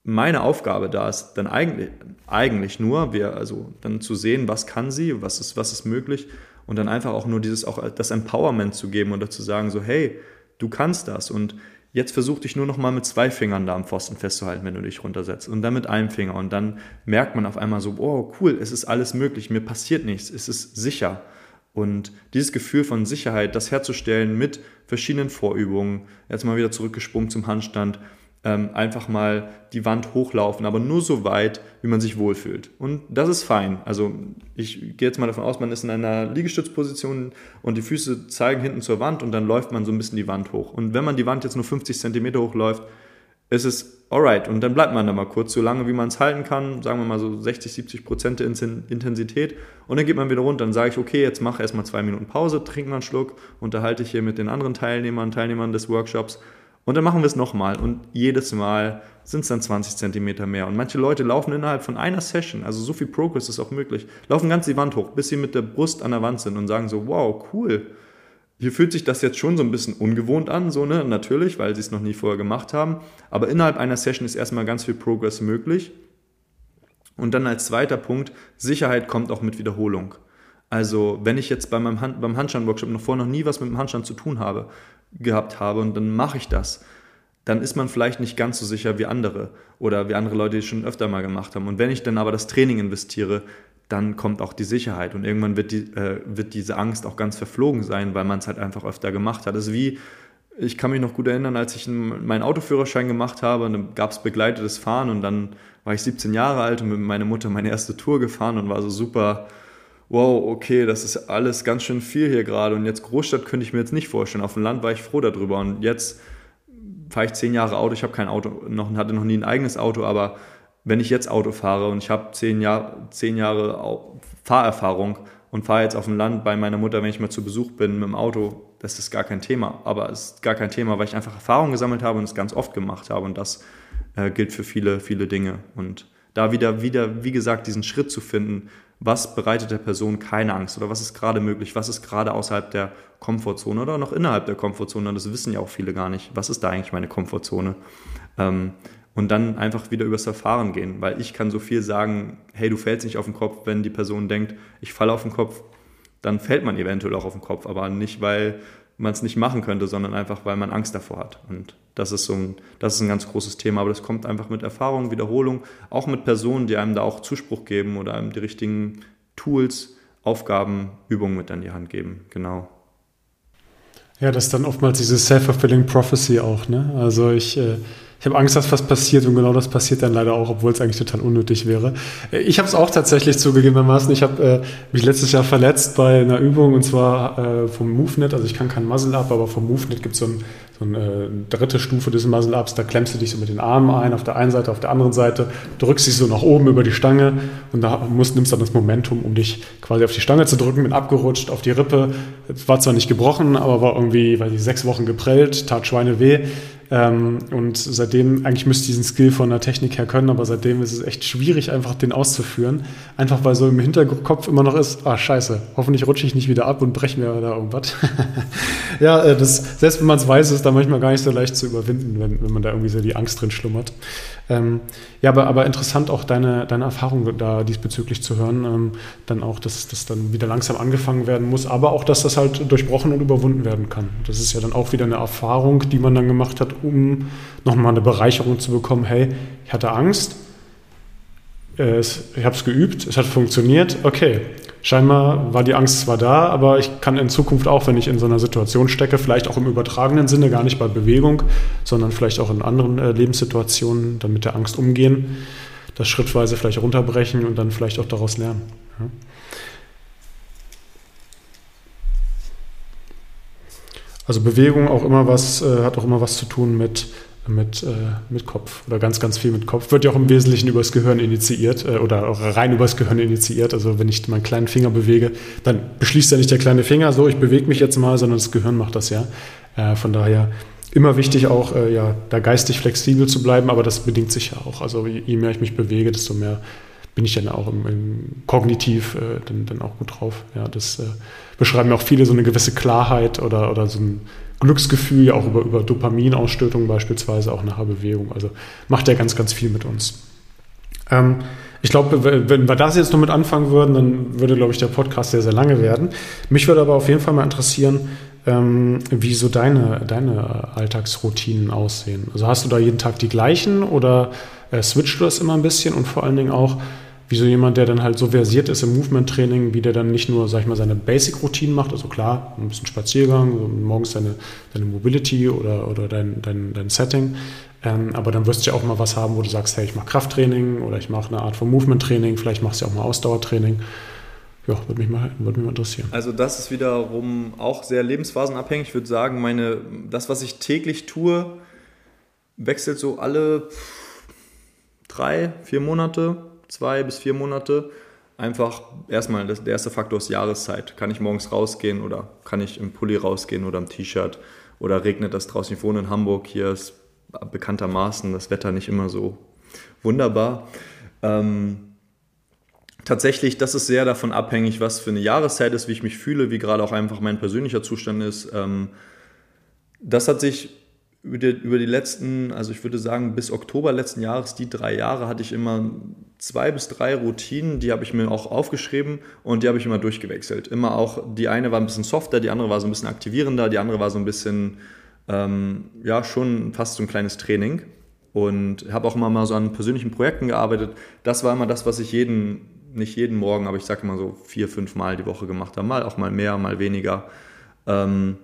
meine Aufgabe da ist dann eigentlich, eigentlich nur, wir, also dann zu sehen, was kann sie, was ist, was ist möglich und dann einfach auch nur dieses, auch das Empowerment zu geben oder zu sagen, so, hey, du kannst das und jetzt versuch dich nur noch mal mit zwei Fingern da am Pfosten festzuhalten, wenn du dich runtersetzt und dann mit einem Finger und dann merkt man auf einmal so, oh cool, es ist alles möglich, mir passiert nichts, es ist sicher. Und dieses Gefühl von Sicherheit, das herzustellen mit verschiedenen Vorübungen, jetzt mal wieder zurückgesprungen zum Handstand, ähm, einfach mal die Wand hochlaufen, aber nur so weit, wie man sich wohlfühlt. Und das ist fein. Also ich gehe jetzt mal davon aus, man ist in einer Liegestützposition und die Füße zeigen hinten zur Wand und dann läuft man so ein bisschen die Wand hoch. Und wenn man die Wand jetzt nur 50 cm hochläuft, ist es alright. Und dann bleibt man da mal kurz, so lange wie man es halten kann, sagen wir mal so 60, 70 Prozent der Intensität. Und dann geht man wieder runter. Dann sage ich, okay, jetzt mache erstmal zwei Minuten Pause, trinke mal einen Schluck, unterhalte ich hier mit den anderen Teilnehmern, Teilnehmern des Workshops Und dann machen wir es nochmal und jedes Mal sind es dann 20 Zentimeter mehr. Und manche Leute laufen innerhalb von einer Session, also so viel Progress ist auch möglich, laufen ganz die Wand hoch, bis sie mit der Brust an der Wand sind und sagen so, wow, cool. Hier fühlt sich das jetzt schon so ein bisschen ungewohnt an, so, ne, natürlich, weil sie es noch nie vorher gemacht haben. Aber innerhalb einer Session ist erstmal ganz viel Progress möglich. Und dann als zweiter Punkt, Sicherheit kommt auch mit Wiederholung. Also, wenn ich jetzt bei meinem Hand, beim Handstand-Workshop noch vorher noch nie was mit dem Handstand zu tun habe, gehabt habe und dann mache ich das, dann ist man vielleicht nicht ganz so sicher wie andere oder wie andere Leute, die es schon öfter mal gemacht haben. Und wenn ich dann aber das Training investiere, dann kommt auch die Sicherheit und irgendwann wird, die, äh, wird diese Angst auch ganz verflogen sein, weil man es halt einfach öfter gemacht hat. Das ist wie, ich kann mich noch gut erinnern, als ich meinen Autoführerschein gemacht habe und dann gab es begleitetes Fahren und dann war ich 17 Jahre alt und mit meiner Mutter meine erste Tour gefahren und war so super, wow, okay, das ist alles ganz schön viel hier gerade und jetzt Großstadt könnte ich mir jetzt nicht vorstellen. Auf dem Land war ich froh darüber und jetzt fahre ich zehn Jahre Auto, ich habe kein Auto, noch, hatte noch nie ein eigenes Auto, aber wenn ich jetzt Auto fahre und ich habe zehn, Jahr, zehn Jahre Fahrerfahrung und fahre jetzt auf dem Land bei meiner Mutter, wenn ich mal zu Besuch bin mit dem Auto, das ist gar kein Thema. Aber es ist gar kein Thema, weil ich einfach Erfahrung gesammelt habe und es ganz oft gemacht habe und das äh, gilt für viele, viele Dinge. Und da wieder, wieder, wie gesagt, diesen Schritt zu finden, was bereitet der Person keine Angst oder was ist gerade möglich, was ist gerade außerhalb der Komfortzone oder noch innerhalb der Komfortzone. Das wissen ja auch viele gar nicht. Was ist da eigentlich meine Komfortzone? Ähm, und dann einfach wieder übers Verfahren gehen, weil ich kann so viel sagen, hey, du fällst nicht auf den Kopf, wenn die Person denkt, ich falle auf den Kopf, dann fällt man eventuell auch auf den Kopf, aber nicht, weil man es nicht machen könnte, sondern einfach, weil man Angst davor hat. Und das ist so ein, das ist ein ganz großes Thema, aber das kommt einfach mit Erfahrung, Wiederholung, auch mit Personen, die einem da auch Zuspruch geben oder einem die richtigen Tools, Aufgaben, Übungen mit an die Hand geben. Genau. Ja, das ist dann oftmals diese self-fulfilling prophecy auch, ne? Also ich äh ich habe Angst, dass was passiert und genau das passiert dann leider auch, obwohl es eigentlich total unnötig wäre. Äh, ich habe es auch tatsächlich zugegebenermaßen. Ich habe äh, mich letztes Jahr verletzt bei einer Übung und zwar äh, vom MoveNet. Also ich kann kein Muscle-Up, aber vom MoveNet gibt so es ein, so eine äh, dritte Stufe des Muscle-Ups. Da klemmst du dich so mit den Armen ein, auf der einen Seite, auf der anderen Seite, drückst dich so nach oben über die Stange und da musst, nimmst dann das Momentum, um dich quasi auf die Stange zu drücken, bin abgerutscht auf die Rippe. War zwar nicht gebrochen, aber war irgendwie, weiß ich, sechs Wochen geprellt, tat Schweine weh. Ähm, und seitdem, eigentlich müsste ich diesen Skill von der Technik her können, aber seitdem ist es echt schwierig, einfach den auszuführen. Einfach weil so im Hinterkopf immer noch ist, ah scheiße, hoffentlich rutsche ich nicht wieder ab und breche mir da irgendwas. ja, äh, das, selbst wenn man es weiß, ist da manchmal gar nicht so leicht zu überwinden, wenn, wenn man da irgendwie so die Angst drin schlummert. Ähm, ja, aber, aber interessant auch deine, deine Erfahrung da diesbezüglich zu hören. Ähm, dann auch, dass das dann wieder langsam angefangen werden muss, aber auch, dass das halt durchbrochen und überwunden werden kann. Das ist ja dann auch wieder eine Erfahrung, die man dann gemacht hat, um nochmal eine Bereicherung zu bekommen. Hey, ich hatte Angst, äh, ich habe es geübt, es hat funktioniert, okay, scheinbar war die Angst zwar da, aber ich kann in Zukunft auch, wenn ich in so einer Situation stecke, vielleicht auch im übertragenen Sinne, gar nicht bei Bewegung, sondern vielleicht auch in anderen äh, Lebenssituationen, dann mit der Angst umgehen, das schrittweise vielleicht runterbrechen und dann vielleicht auch daraus lernen. Ja. Also Bewegung auch immer was, äh, hat auch immer was zu tun mit mit, äh, mit Kopf oder ganz, ganz viel mit Kopf. Wird ja auch im Wesentlichen übers Gehirn initiiert äh, oder auch rein übers Gehirn initiiert. Also wenn ich meinen kleinen Finger bewege, dann beschließt ja nicht der kleine Finger, so ich bewege mich jetzt mal, sondern das Gehirn macht das ja. Äh, von daher immer wichtig auch, äh, ja, da geistig flexibel zu bleiben, aber das bedingt sich ja auch. Also je mehr ich mich bewege, desto mehr bin ich dann auch im, im kognitiv äh, dann, dann auch gut drauf. Ja, das äh, beschreiben auch viele so eine gewisse Klarheit oder, oder so ein Glücksgefühl, ja auch über, über Dopaminausschüttung beispielsweise, auch nach Bewegung. Also macht ja ganz, ganz viel mit uns. Ähm, ich glaube, wenn wir das jetzt noch mit anfangen würden, dann würde, glaube ich, der Podcast sehr, sehr lange werden. Mich würde aber auf jeden Fall mal interessieren, ähm, wie so deine, deine Alltagsroutinen aussehen. Also hast du da jeden Tag die gleichen oder äh, switchst du das immer ein bisschen und vor allen Dingen auch, wie so jemand, der dann halt so versiert ist im Movement-Training, wie der dann nicht nur, sag ich mal, seine Basic-Routinen macht, also klar, ein bisschen Spaziergang, morgens deine, deine Mobility oder, oder dein, dein, dein Setting, ähm, aber dann wirst du ja auch mal was haben, wo du sagst, hey, ich mache Krafttraining oder ich mache eine Art von Movement-Training, vielleicht machst du ja auch mal Ausdauertraining. Ja, würde mich, mal, mich mal interessieren. Also das ist wiederum auch sehr lebensphasenabhängig. Ich würde sagen, meine, das, was ich täglich tue, wechselt so alle drei, vier Monate zwei bis vier Monate. Einfach erstmal, der erste Faktor ist Jahreszeit. Kann ich morgens rausgehen oder kann ich im Pulli rausgehen oder im T-Shirt? oder regnet das draußen. Ich wohne in Hamburg, hier ist bekanntermaßen das Wetter nicht immer so wunderbar. Ähm, tatsächlich, das ist sehr davon abhängig, was für eine Jahreszeit ist, wie ich mich fühle, wie gerade auch einfach mein persönlicher Zustand ist. Ähm, das hat sich über die, über die letzten, also ich würde sagen, bis Oktober letzten Jahres, die drei Jahre, hatte ich immer zwei bis drei Routinen, die habe ich mir auch aufgeschrieben und die habe ich immer durchgewechselt. Immer auch, die eine war ein bisschen softer, die andere war so ein bisschen aktivierender, die andere war so ein bisschen, ähm, ja, schon fast so ein kleines Training. Und habe auch immer mal so an persönlichen Projekten gearbeitet. Das war immer das, was ich jeden, nicht jeden Morgen, aber ich sage immer so vier, fünf Mal die Woche gemacht habe. Mal auch mal mehr, mal weniger. Ähm,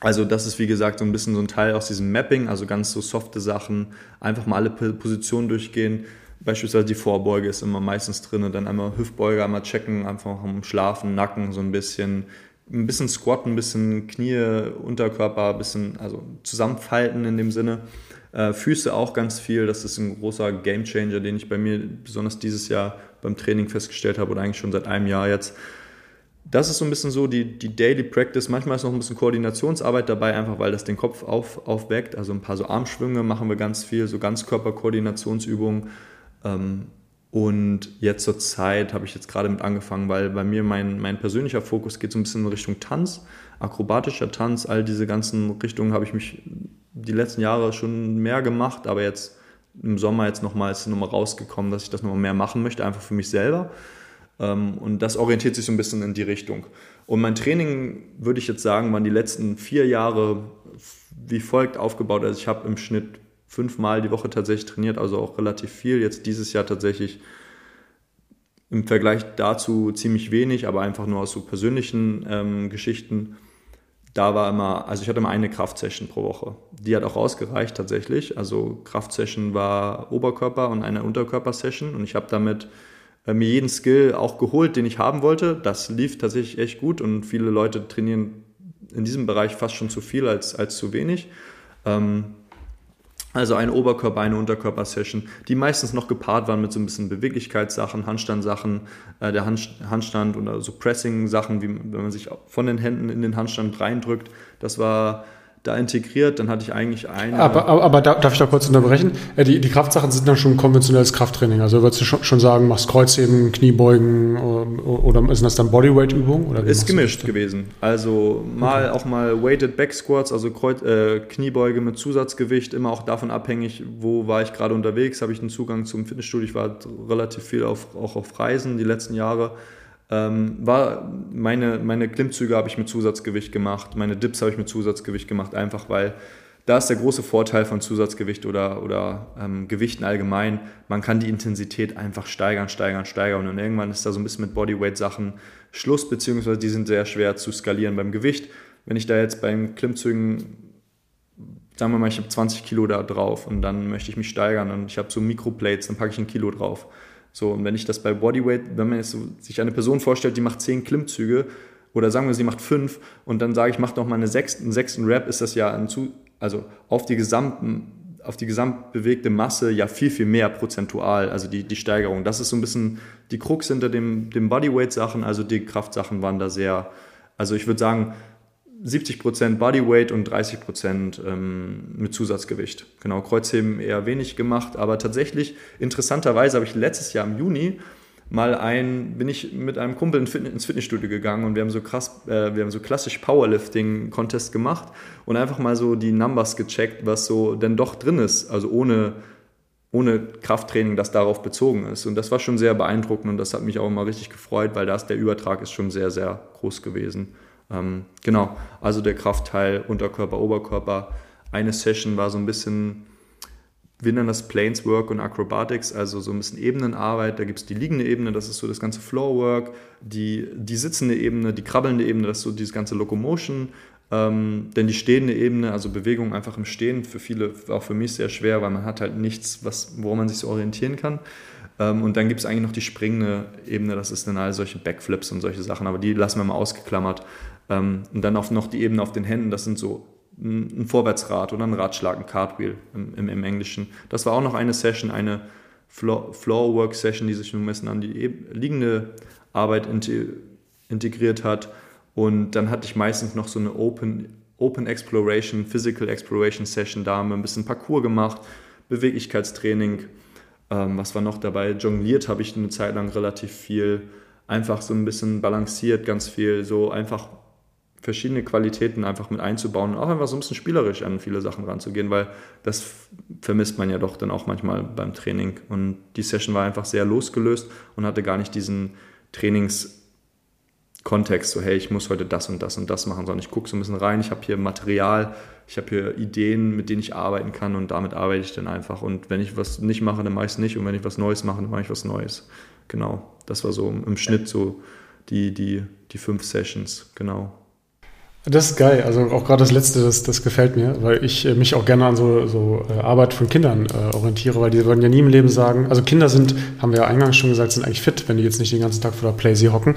also das ist wie gesagt so ein bisschen so ein Teil aus diesem Mapping, also ganz so softe Sachen, einfach mal alle Positionen durchgehen. Beispielsweise die Vorbeuge ist immer meistens drin, dann einmal Hüftbeuge, einmal checken, einfach am Schlafen, Nacken so ein bisschen, ein bisschen Squat, ein bisschen Knie, Unterkörper, ein bisschen also zusammenfalten in dem Sinne. Äh, Füße auch ganz viel, das ist ein großer Gamechanger, den ich bei mir besonders dieses Jahr beim Training festgestellt habe oder eigentlich schon seit einem Jahr jetzt das ist so ein bisschen so die, die Daily Practice. Manchmal ist noch ein bisschen Koordinationsarbeit dabei, einfach weil das den Kopf auf, aufweckt. Also ein paar so Armschwünge machen wir ganz viel, so Ganzkörperkoordinationsübungen. Ähm, und jetzt zur Zeit habe ich jetzt gerade mit angefangen, weil bei mir mein, mein persönlicher Fokus geht so ein bisschen in Richtung Tanz, akrobatischer Tanz, all diese ganzen Richtungen habe ich mich die letzten Jahre schon mehr gemacht, aber jetzt im Sommer jetzt nochmal ist nochmal rausgekommen, dass ich das nochmal mehr machen möchte, einfach für mich selber. Ähm, und das orientiert sich so ein bisschen in die Richtung. Und mein Training, würde ich jetzt sagen, waren die letzten vier Jahre wie folgt aufgebaut. Also ich habe im Schnitt fünfmal die Woche tatsächlich trainiert, also auch relativ viel. Jetzt dieses Jahr tatsächlich im Vergleich dazu ziemlich wenig, aber einfach nur aus so persönlichen ähm, Geschichten. Da war immer, also ich hatte immer eine Kraftsession pro Woche. Die hat auch ausgereicht tatsächlich. Also Kraftsession war Oberkörper und eine Unterkörpersession und ich habe damit äh, mir jeden Skill auch geholt, den ich haben wollte. Das lief tatsächlich echt gut und viele Leute trainieren in diesem Bereich fast schon zu viel als, als zu wenig. Ähm, also eine Oberkörper-, eine Unterkörper-Session, die meistens noch gepaart waren mit so ein bisschen Beweglichkeitssachen, Handstandsachen, äh, der Hand, Handstand oder so Pressing-Sachen, wie wenn man sich von den Händen in den Handstand reindrückt. Das war da integriert, dann hatte ich eigentlich eine. Aber, aber, aber darf ich da kurz unterbrechen? Äh, die, die Kraftsachen sind dann schon konventionelles Krafttraining. Also würdest du schon, schon sagen, machst Kreuzheben, Kniebeugen oder, oder sind das dann Bodyweight-Übungen? Ist gemischt gewesen. Also mal okay. auch mal Weighted Back Squats, also Kreuz, äh, Kniebeuge mit Zusatzgewicht, immer auch davon abhängig, wo war ich gerade unterwegs, habe ich einen Zugang zum Fitnessstudio. Ich war relativ viel auf, auch auf Reisen die letzten Jahre. Ähm, war meine, meine Klimmzüge habe ich mit Zusatzgewicht gemacht, meine Dips habe ich mit Zusatzgewicht gemacht, einfach weil da ist der große Vorteil von Zusatzgewicht oder, oder ähm, Gewichten allgemein. Man kann die Intensität einfach steigern, steigern, steigern und irgendwann ist da so ein bisschen mit Bodyweight-Sachen Schluss, beziehungsweise die sind sehr schwer zu skalieren beim Gewicht. Wenn ich da jetzt beim Klimmzügen sagen wir mal, ich habe 20 Kilo da drauf und dann möchte ich mich steigern und ich habe so Mikroplates, dann packe ich ein Kilo drauf. So, und wenn ich das bei Bodyweight, wenn man jetzt so, sich eine Person vorstellt, die macht zehn Klimmzüge oder sagen wir, sie macht fünf und dann sage ich, mache noch mal eine sechsten, einen sechsten Rap, ist das ja ein zu, also auf die gesamten auf die gesamtbewegte Masse ja viel, viel mehr prozentual, also die, die Steigerung. Das ist so ein bisschen die Krux hinter dem, dem Bodyweight-Sachen, also die Kraftsachen waren da sehr, also ich würde sagen, 70% Bodyweight und 30% ähm, mit Zusatzgewicht. Genau, Kreuzheben eher wenig gemacht, aber tatsächlich, interessanterweise habe ich letztes Jahr im Juni mal ein, bin ich mit einem Kumpel ins Fitnessstudio gegangen und wir haben so krass, äh, wir haben so klassisch Powerlifting-Contest gemacht und einfach mal so die Numbers gecheckt, was so denn doch drin ist, also ohne, ohne Krafttraining, das darauf bezogen ist. Und das war schon sehr beeindruckend und das hat mich auch immer richtig gefreut, weil das, der Übertrag ist schon sehr, sehr groß gewesen. Ähm, genau, also der Kraftteil, Unterkörper, Oberkörper. Eine Session war so ein bisschen, wir nennen das Planeswork und Acrobatics, also so ein bisschen Ebenenarbeit. Da gibt es die liegende Ebene, das ist so das ganze Floorwork, die, die sitzende Ebene, die krabbelnde Ebene, das ist so dieses ganze Locomotion. Ähm, denn die stehende Ebene, also Bewegung einfach im Stehen, für viele, auch für mich sehr schwer, weil man hat halt nichts, was, woran man sich so orientieren kann. Ähm, und dann gibt es eigentlich noch die springende Ebene, das ist dann all solche Backflips und solche Sachen, aber die lassen wir mal ausgeklammert. Ähm, und dann auch noch die Ebene auf den Händen, das sind so ein Vorwärtsrad oder ein Radschlag, ein Cartwheel im, im, im Englischen. Das war auch noch eine Session, eine Floorwork-Session, die sich ein bisschen an die liegende Arbeit integriert hat. Und dann hatte ich meistens noch so eine Open, Open Exploration, Physical Exploration Session. Da haben wir ein bisschen Parcours gemacht, Beweglichkeitstraining. Ähm, was war noch dabei? Jongliert habe ich eine Zeit lang relativ viel. Einfach so ein bisschen balanciert, ganz viel. So einfach verschiedene Qualitäten einfach mit einzubauen und auch einfach so ein bisschen spielerisch an viele Sachen ranzugehen, weil das vermisst man ja doch dann auch manchmal beim Training. Und die Session war einfach sehr losgelöst und hatte gar nicht diesen Trainingskontext, so hey, ich muss heute das und das und das machen, sondern ich gucke so ein bisschen rein, ich habe hier Material, ich habe hier Ideen, mit denen ich arbeiten kann und damit arbeite ich dann einfach. Und wenn ich was nicht mache, dann mache ich es nicht und wenn ich was Neues mache, dann mache ich was Neues. Genau, das war so im Schnitt so die, die, die fünf Sessions, genau. Das ist geil. Also auch gerade das Letzte, das, das gefällt mir, weil ich äh, mich auch gerne an so, so äh, Arbeit von Kindern äh, orientiere, weil die würden ja nie im Leben sagen, also Kinder sind, haben wir ja eingangs schon gesagt, sind eigentlich fit, wenn die jetzt nicht den ganzen Tag vor der Playsee hocken.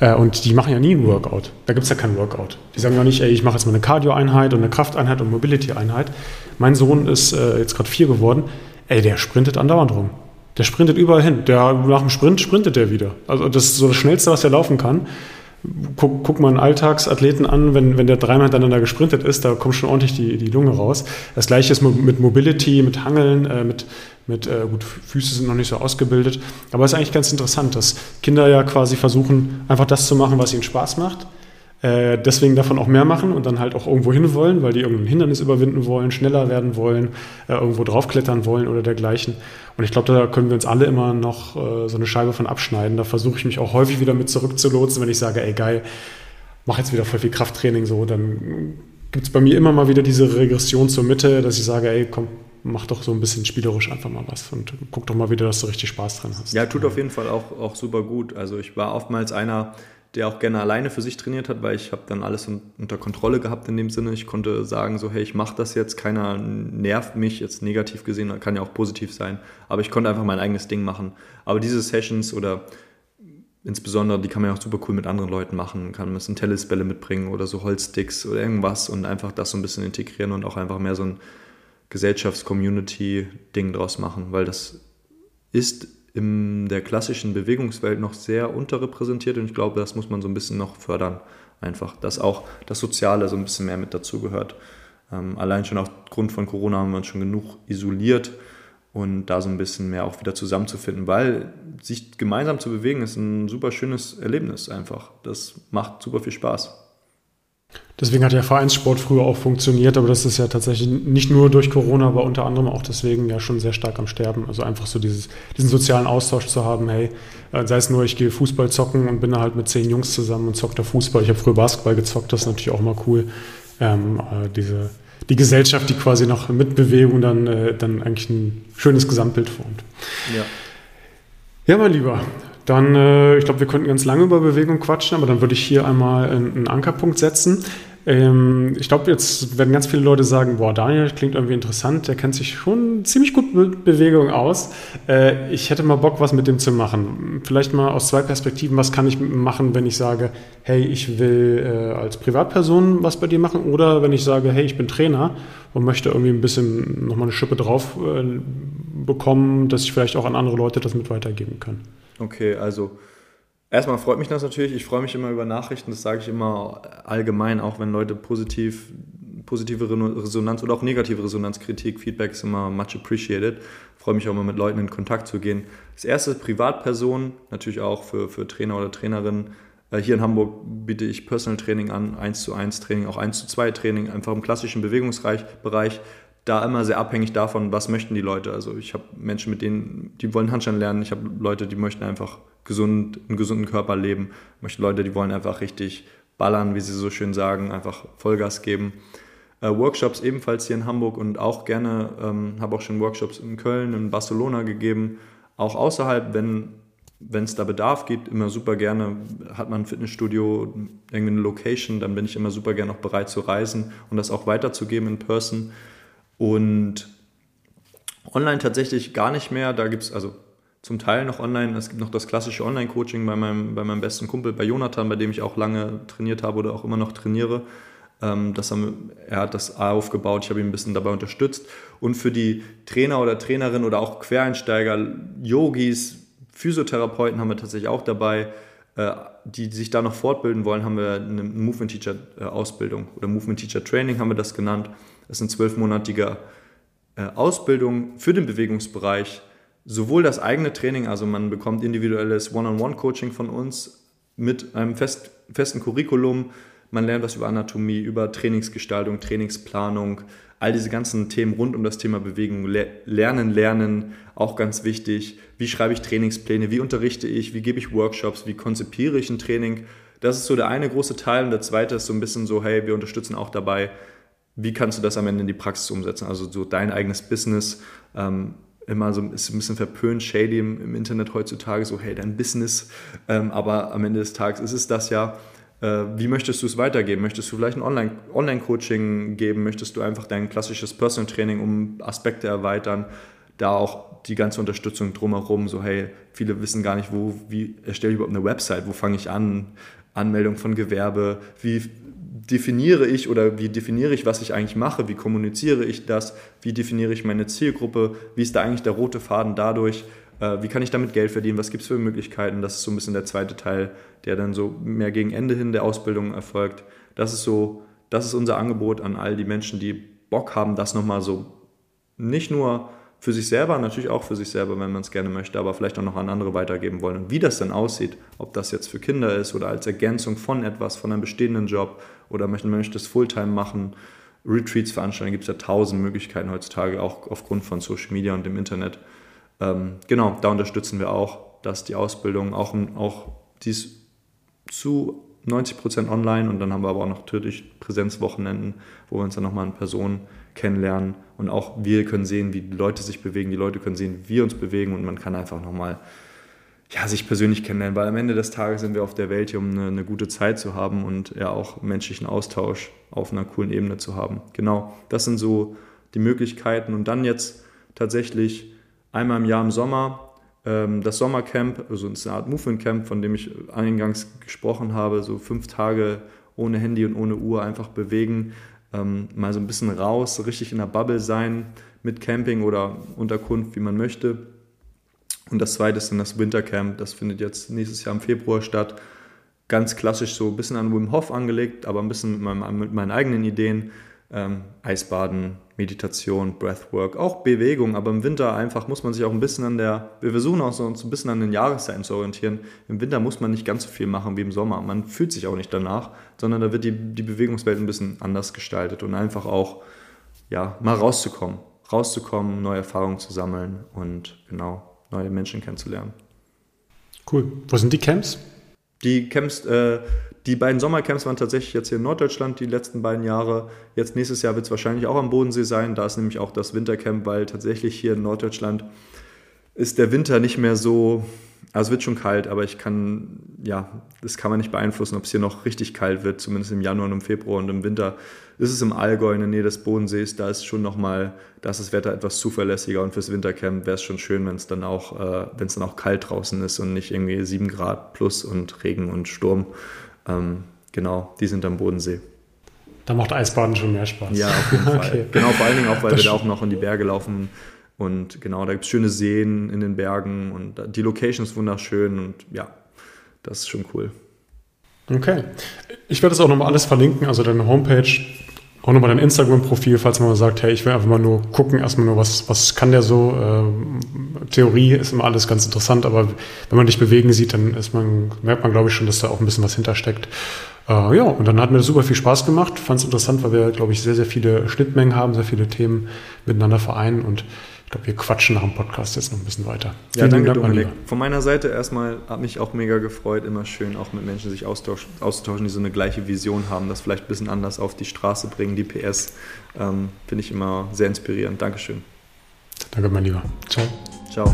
Äh, und die machen ja nie ein Workout. Da gibt's ja kein Workout. Die sagen ja nicht, ey, ich mache jetzt mal eine Cardio-Einheit und eine Krafteinheit und Mobility-Einheit. Mein Sohn ist äh, jetzt gerade vier geworden. Ey, der sprintet andauernd rum. Der sprintet überall hin. Der, nach dem Sprint sprintet der wieder. Also das ist so das Schnellste, was er laufen kann guck, guck mal einen Alltagsathleten an, wenn, wenn der dreimal hintereinander gesprintet ist, da kommt schon ordentlich die, die Lunge raus. Das gleiche ist mit Mobility, mit Hangeln, äh, mit, mit äh, gut, Füße sind noch nicht so ausgebildet. Aber es ist eigentlich ganz interessant, dass Kinder ja quasi versuchen, einfach das zu machen, was ihnen Spaß macht äh, deswegen davon auch mehr machen und dann halt auch irgendwo hin wollen, weil die irgendein Hindernis überwinden wollen, schneller werden wollen, äh, irgendwo draufklettern wollen oder dergleichen. Und ich glaube, da können wir uns alle immer noch äh, so eine Scheibe von abschneiden. Da versuche ich mich auch häufig wieder mit zurückzulotsen, wenn ich sage, ey geil, mach jetzt wieder voll viel Krafttraining so, dann gibt es bei mir immer mal wieder diese Regression zur Mitte, dass ich sage, ey komm, mach doch so ein bisschen spielerisch einfach mal was und guck doch mal wieder, dass du richtig Spaß dran hast. Ja, tut auf jeden Fall auch, auch super gut. Also ich war oftmals einer, der auch gerne alleine für sich trainiert hat, weil ich habe dann alles unter Kontrolle gehabt in dem Sinne. Ich konnte sagen, so hey, ich mache das jetzt, keiner nervt mich, jetzt negativ gesehen, kann ja auch positiv sein, aber ich konnte einfach mein eigenes Ding machen. Aber diese Sessions oder insbesondere, die kann man ja auch super cool mit anderen Leuten machen, kann man ein bisschen Tennisbälle mitbringen oder so Holzsticks oder irgendwas und einfach das so ein bisschen integrieren und auch einfach mehr so ein Gesellschafts-Community-Ding draus machen, weil das ist in der klassischen Bewegungswelt noch sehr unterrepräsentiert und ich glaube, das muss man so ein bisschen noch fördern. Einfach, dass auch das Soziale so ein bisschen mehr mit dazugehört. Ähm, allein schon aufgrund von Corona haben wir uns schon genug isoliert und da so ein bisschen mehr auch wieder zusammenzufinden, weil sich gemeinsam zu bewegen ist ein super schönes Erlebnis einfach. Das macht super viel Spaß. Deswegen hat der Vereinssport früher auch funktioniert, aber das ist ja tatsächlich nicht nur durch Corona, aber unter anderem auch deswegen ja schon sehr stark am Sterben. Also einfach so dieses, diesen sozialen Austausch zu haben, hey, äh, sei es nur, ich gehe Fußball zocken und bin da halt mit zehn Jungs zusammen und zocke da Fußball. Ich habe früher Basketball gezockt, das ist natürlich auch mal cool. Ähm, äh, diese, die Gesellschaft, die quasi noch mit Bewegung dann, äh, dann eigentlich ein schönes Gesamtbild formt. Ja. Ja, mein Lieber, dann, äh, ich glaube, wir könnten ganz lange über Bewegung quatschen, aber dann würde ich hier einmal einen, einen Ankerpunkt setzen. Ähm, ich glaube, jetzt werden ganz viele Leute sagen, boah, Daniel klingt irgendwie interessant, der kennt sich schon ziemlich gut mit Bewegung aus. Äh, ich hätte mal Bock, was mit dem zu machen. Vielleicht mal aus zwei Perspektiven, was kann ich machen, wenn ich sage, hey, ich will äh, als Privatperson was bei dir machen oder wenn ich sage, hey, ich bin Trainer und möchte irgendwie ein bisschen nochmal eine Schippe drauf äh, bekommen, dass ich vielleicht auch an andere Leute das mit weitergeben kann. Okay, also erstmal freut mich das natürlich. Ich freue mich immer über Nachrichten, das sage ich immer allgemein, auch wenn Leute positiv, positive Resonanz oder auch negative Resonanzkritik, Feedback ist immer much appreciated. Ich freue mich auch immer mit Leuten in Kontakt zu gehen. Das erste Privatperson, natürlich auch für, für Trainer oder Trainerinnen. Äh, hier in Hamburg biete ich Personal Training an, 1 zu 1 Training, auch 1 zu 2 Training, einfach im klassischen Bewegungsbereich da immer sehr abhängig davon, was möchten die Leute. Also ich habe Menschen, mit denen, die wollen Handstand lernen. Ich habe Leute, die möchten einfach gesund, einen gesunden Körper leben. Ich möchte Leute, die wollen einfach richtig ballern, wie sie so schön sagen, einfach Vollgas geben. Äh, Workshops ebenfalls hier in Hamburg und auch gerne, ähm, habe auch schon Workshops in Köln, in Barcelona gegeben. Auch außerhalb, wenn wenn es da Bedarf gibt, immer super gerne, hat man ein Fitnessstudio, irgendeine Location, dann bin ich immer super gerne auch bereit zu reisen und das auch weiterzugeben in Person. Und online tatsächlich gar nicht mehr. Da gibt es also zum Teil noch online. Es gibt noch das klassische Online-Coaching bei meinem, bei meinem besten Kumpel, bei Jonathan, bei dem ich auch lange trainiert habe oder auch immer noch trainiere. Ähm, das haben, er hat das aufgebaut, ich habe ihn ein bisschen dabei unterstützt. Und für die Trainer oder Trainerinnen oder auch Quereinsteiger, Yogis, Physiotherapeuten haben wir tatsächlich auch dabei. äh, die, die sich da noch fortbilden wollen, haben wir eine Movement Teacher äh, Ausbildung oder Movement Teacher Training haben wir das genannt. Das ist eine zwölfmonatige äh, Ausbildung für den Bewegungsbereich. Sowohl das eigene Training, also man bekommt individuelles One-on-One-Coaching von uns mit einem fest, festen Curriculum. Man lernt was über Anatomie, über Trainingsgestaltung, Trainingsplanung, all diese ganzen Themen rund um das Thema Bewegung, Lernen, Lernen, auch ganz wichtig. Wie schreibe ich Trainingspläne? Wie unterrichte ich? Wie gebe ich Workshops? Wie konzipiere ich ein Training? Das ist so der eine große Teil. Und der zweite ist so ein bisschen so, hey, wir unterstützen auch dabei, wie kannst du das am Ende in die Praxis umsetzen? Also so dein eigenes Business. Ähm, immer so ist ein bisschen verpönt, shady im, im, Internet heutzutage, so hey, dein Business. Ähm, aber am Ende des Tages ist es das ja. Äh, wie möchtest du es weitergeben? Möchtest du vielleicht ein Online-Coaching geben? Möchtest du einfach dein klassisches Personal Training um Aspekte erweitern? Da auch die ganze Unterstützung drumherum, so hey, viele wissen gar nicht, wo, wie erstelle ich überhaupt eine Website, wo fange ich an? Anmeldung von Gewerbe, wie definiere ich oder wie definiere ich, was ich eigentlich mache, wie kommuniziere ich das, wie definiere ich meine Zielgruppe, wie ist da eigentlich der rote Faden dadurch, äh, wie kann ich damit Geld verdienen, was gibt es für Möglichkeiten. Das ist so ein bisschen der zweite Teil, der dann so mehr gegen Ende hin der Ausbildung erfolgt. Das ist so, das ist unser Angebot an all die Menschen, die Bock haben, das nochmal so nicht nur für sich selber, natürlich auch für sich selber, wenn man es gerne möchte, aber vielleicht auch noch an andere weitergeben wollen. Und wie das dann aussieht, ob das jetzt für Kinder ist oder als Ergänzung von etwas, von einem bestehenden Job oder möchte es Fulltime machen, Retreats veranstalten, gibt es ja tausend Möglichkeiten heutzutage, auch aufgrund von Social Media und dem Internet. Ähm, genau, da unterstützen wir auch, dass die Ausbildung auch, auch dies zu 90 Prozent online und dann haben wir aber auch noch natürlich Präsenzwochenenden, wo wir uns dann nochmal in Person kennenlernen. Und auch wir können sehen, wie die Leute sich bewegen, die Leute können sehen, wie wir uns bewegen und man kann einfach nochmal ja, sich persönlich kennenlernen, weil am Ende des Tages sind wir auf der Welt hier, um eine, eine, gute Zeit zu haben und ja auch menschlichen Austausch auf einer coolen Ebene zu haben. Genau, das sind so die Möglichkeiten und dann jetzt tatsächlich einmal im Jahr im Sommer ähm, das Sommercamp, also eine Art Movement Camp, von dem ich eingangs gesprochen habe, so fünf Tage ohne Handy und ohne Uhr einfach bewegen, ähm, mal so ein bisschen raus, richtig in der Bubble sein mit Camping oder Unterkunft, wie man möchte. Und das zweite ist dann das Wintercamp, das findet jetzt nächstes Jahr im Februar statt. Ganz klassisch so ein bisschen an Wim Hof angelegt, aber ein bisschen mit, meinem, mit meinen eigenen Ideen. Ähm, Eisbaden, Meditation, Breathwork, auch Bewegung, aber im Winter einfach muss man sich auch ein bisschen an der, wir versuchen auch so uns ein bisschen an den Jahreszeiten zu orientieren. Im Winter muss man nicht ganz so viel machen wie im Sommer. Man fühlt sich auch nicht danach, sondern da wird die, die Bewegungswelt ein bisschen anders gestaltet und einfach auch, ja, mal rauszukommen. Rauszukommen, neue Erfahrungen zu sammeln und genau, neue Menschen kennenzulernen. Cool. Wo sind die Camps? Die Camps, äh, die beiden Sommercamps waren tatsächlich jetzt hier in Norddeutschland die letzten beiden Jahre. Jetzt nächstes Jahr wird es wahrscheinlich auch am Bodensee sein. Da ist nämlich auch das Wintercamp, weil tatsächlich hier in Norddeutschland ist der Winter nicht mehr so, also es wird schon kalt, aber ich kann, ja, das kann man nicht beeinflussen, ob es hier noch richtig kalt wird, zumindest im Januar und im Februar und im Winter ist es im Allgäu in der Nähe des Bodensees, da ist schon nochmal, da ist das Wetter etwas zuverlässiger und fürs Wintercamp wäre es schon schön, wenn es dann auch, äh, wenn es dann auch kalt draußen ist und nicht irgendwie 7 Grad plus und Regen und Sturm. Ähm, genau, die sind am Bodensee. Da macht Eisbaden schon mehr Spaß. Ja, auf jeden Fall. Okay. Genau, vor allen Dingen auch, weil das wir da auch noch in die Berge laufen. Und genau, da gibt es schöne Seen in den Bergen und die Location ist wunderschön und ja, das ist schon cool. Okay. Ich werde das auch nochmal alles verlinken, also deine Homepage, auch nochmal dein Instagram-Profil, falls man mal sagt, hey, ich will einfach mal nur gucken, erstmal nur, was, was kann der so. Ähm, Theorie ist immer alles ganz interessant, aber wenn man dich bewegen sieht, dann ist man, merkt man, glaube ich, schon, dass da auch ein bisschen was hintersteckt. Äh, ja, und dann hat mir das super viel Spaß gemacht. Fand es interessant, weil wir, glaube ich, sehr, sehr viele Schnittmengen haben, sehr viele Themen miteinander vereinen und ich glaube, wir quatschen nach dem Podcast jetzt noch ein bisschen weiter. Ja, Vielen danke, Dank, Dominik. Von meiner Seite erstmal hat mich auch mega gefreut. Immer schön, auch mit Menschen sich austauschen, die so eine gleiche Vision haben, das vielleicht ein bisschen anders auf die Straße bringen, die PS. Ähm, Finde ich immer sehr inspirierend. Dankeschön. Danke, mein Lieber. Ciao. Ciao.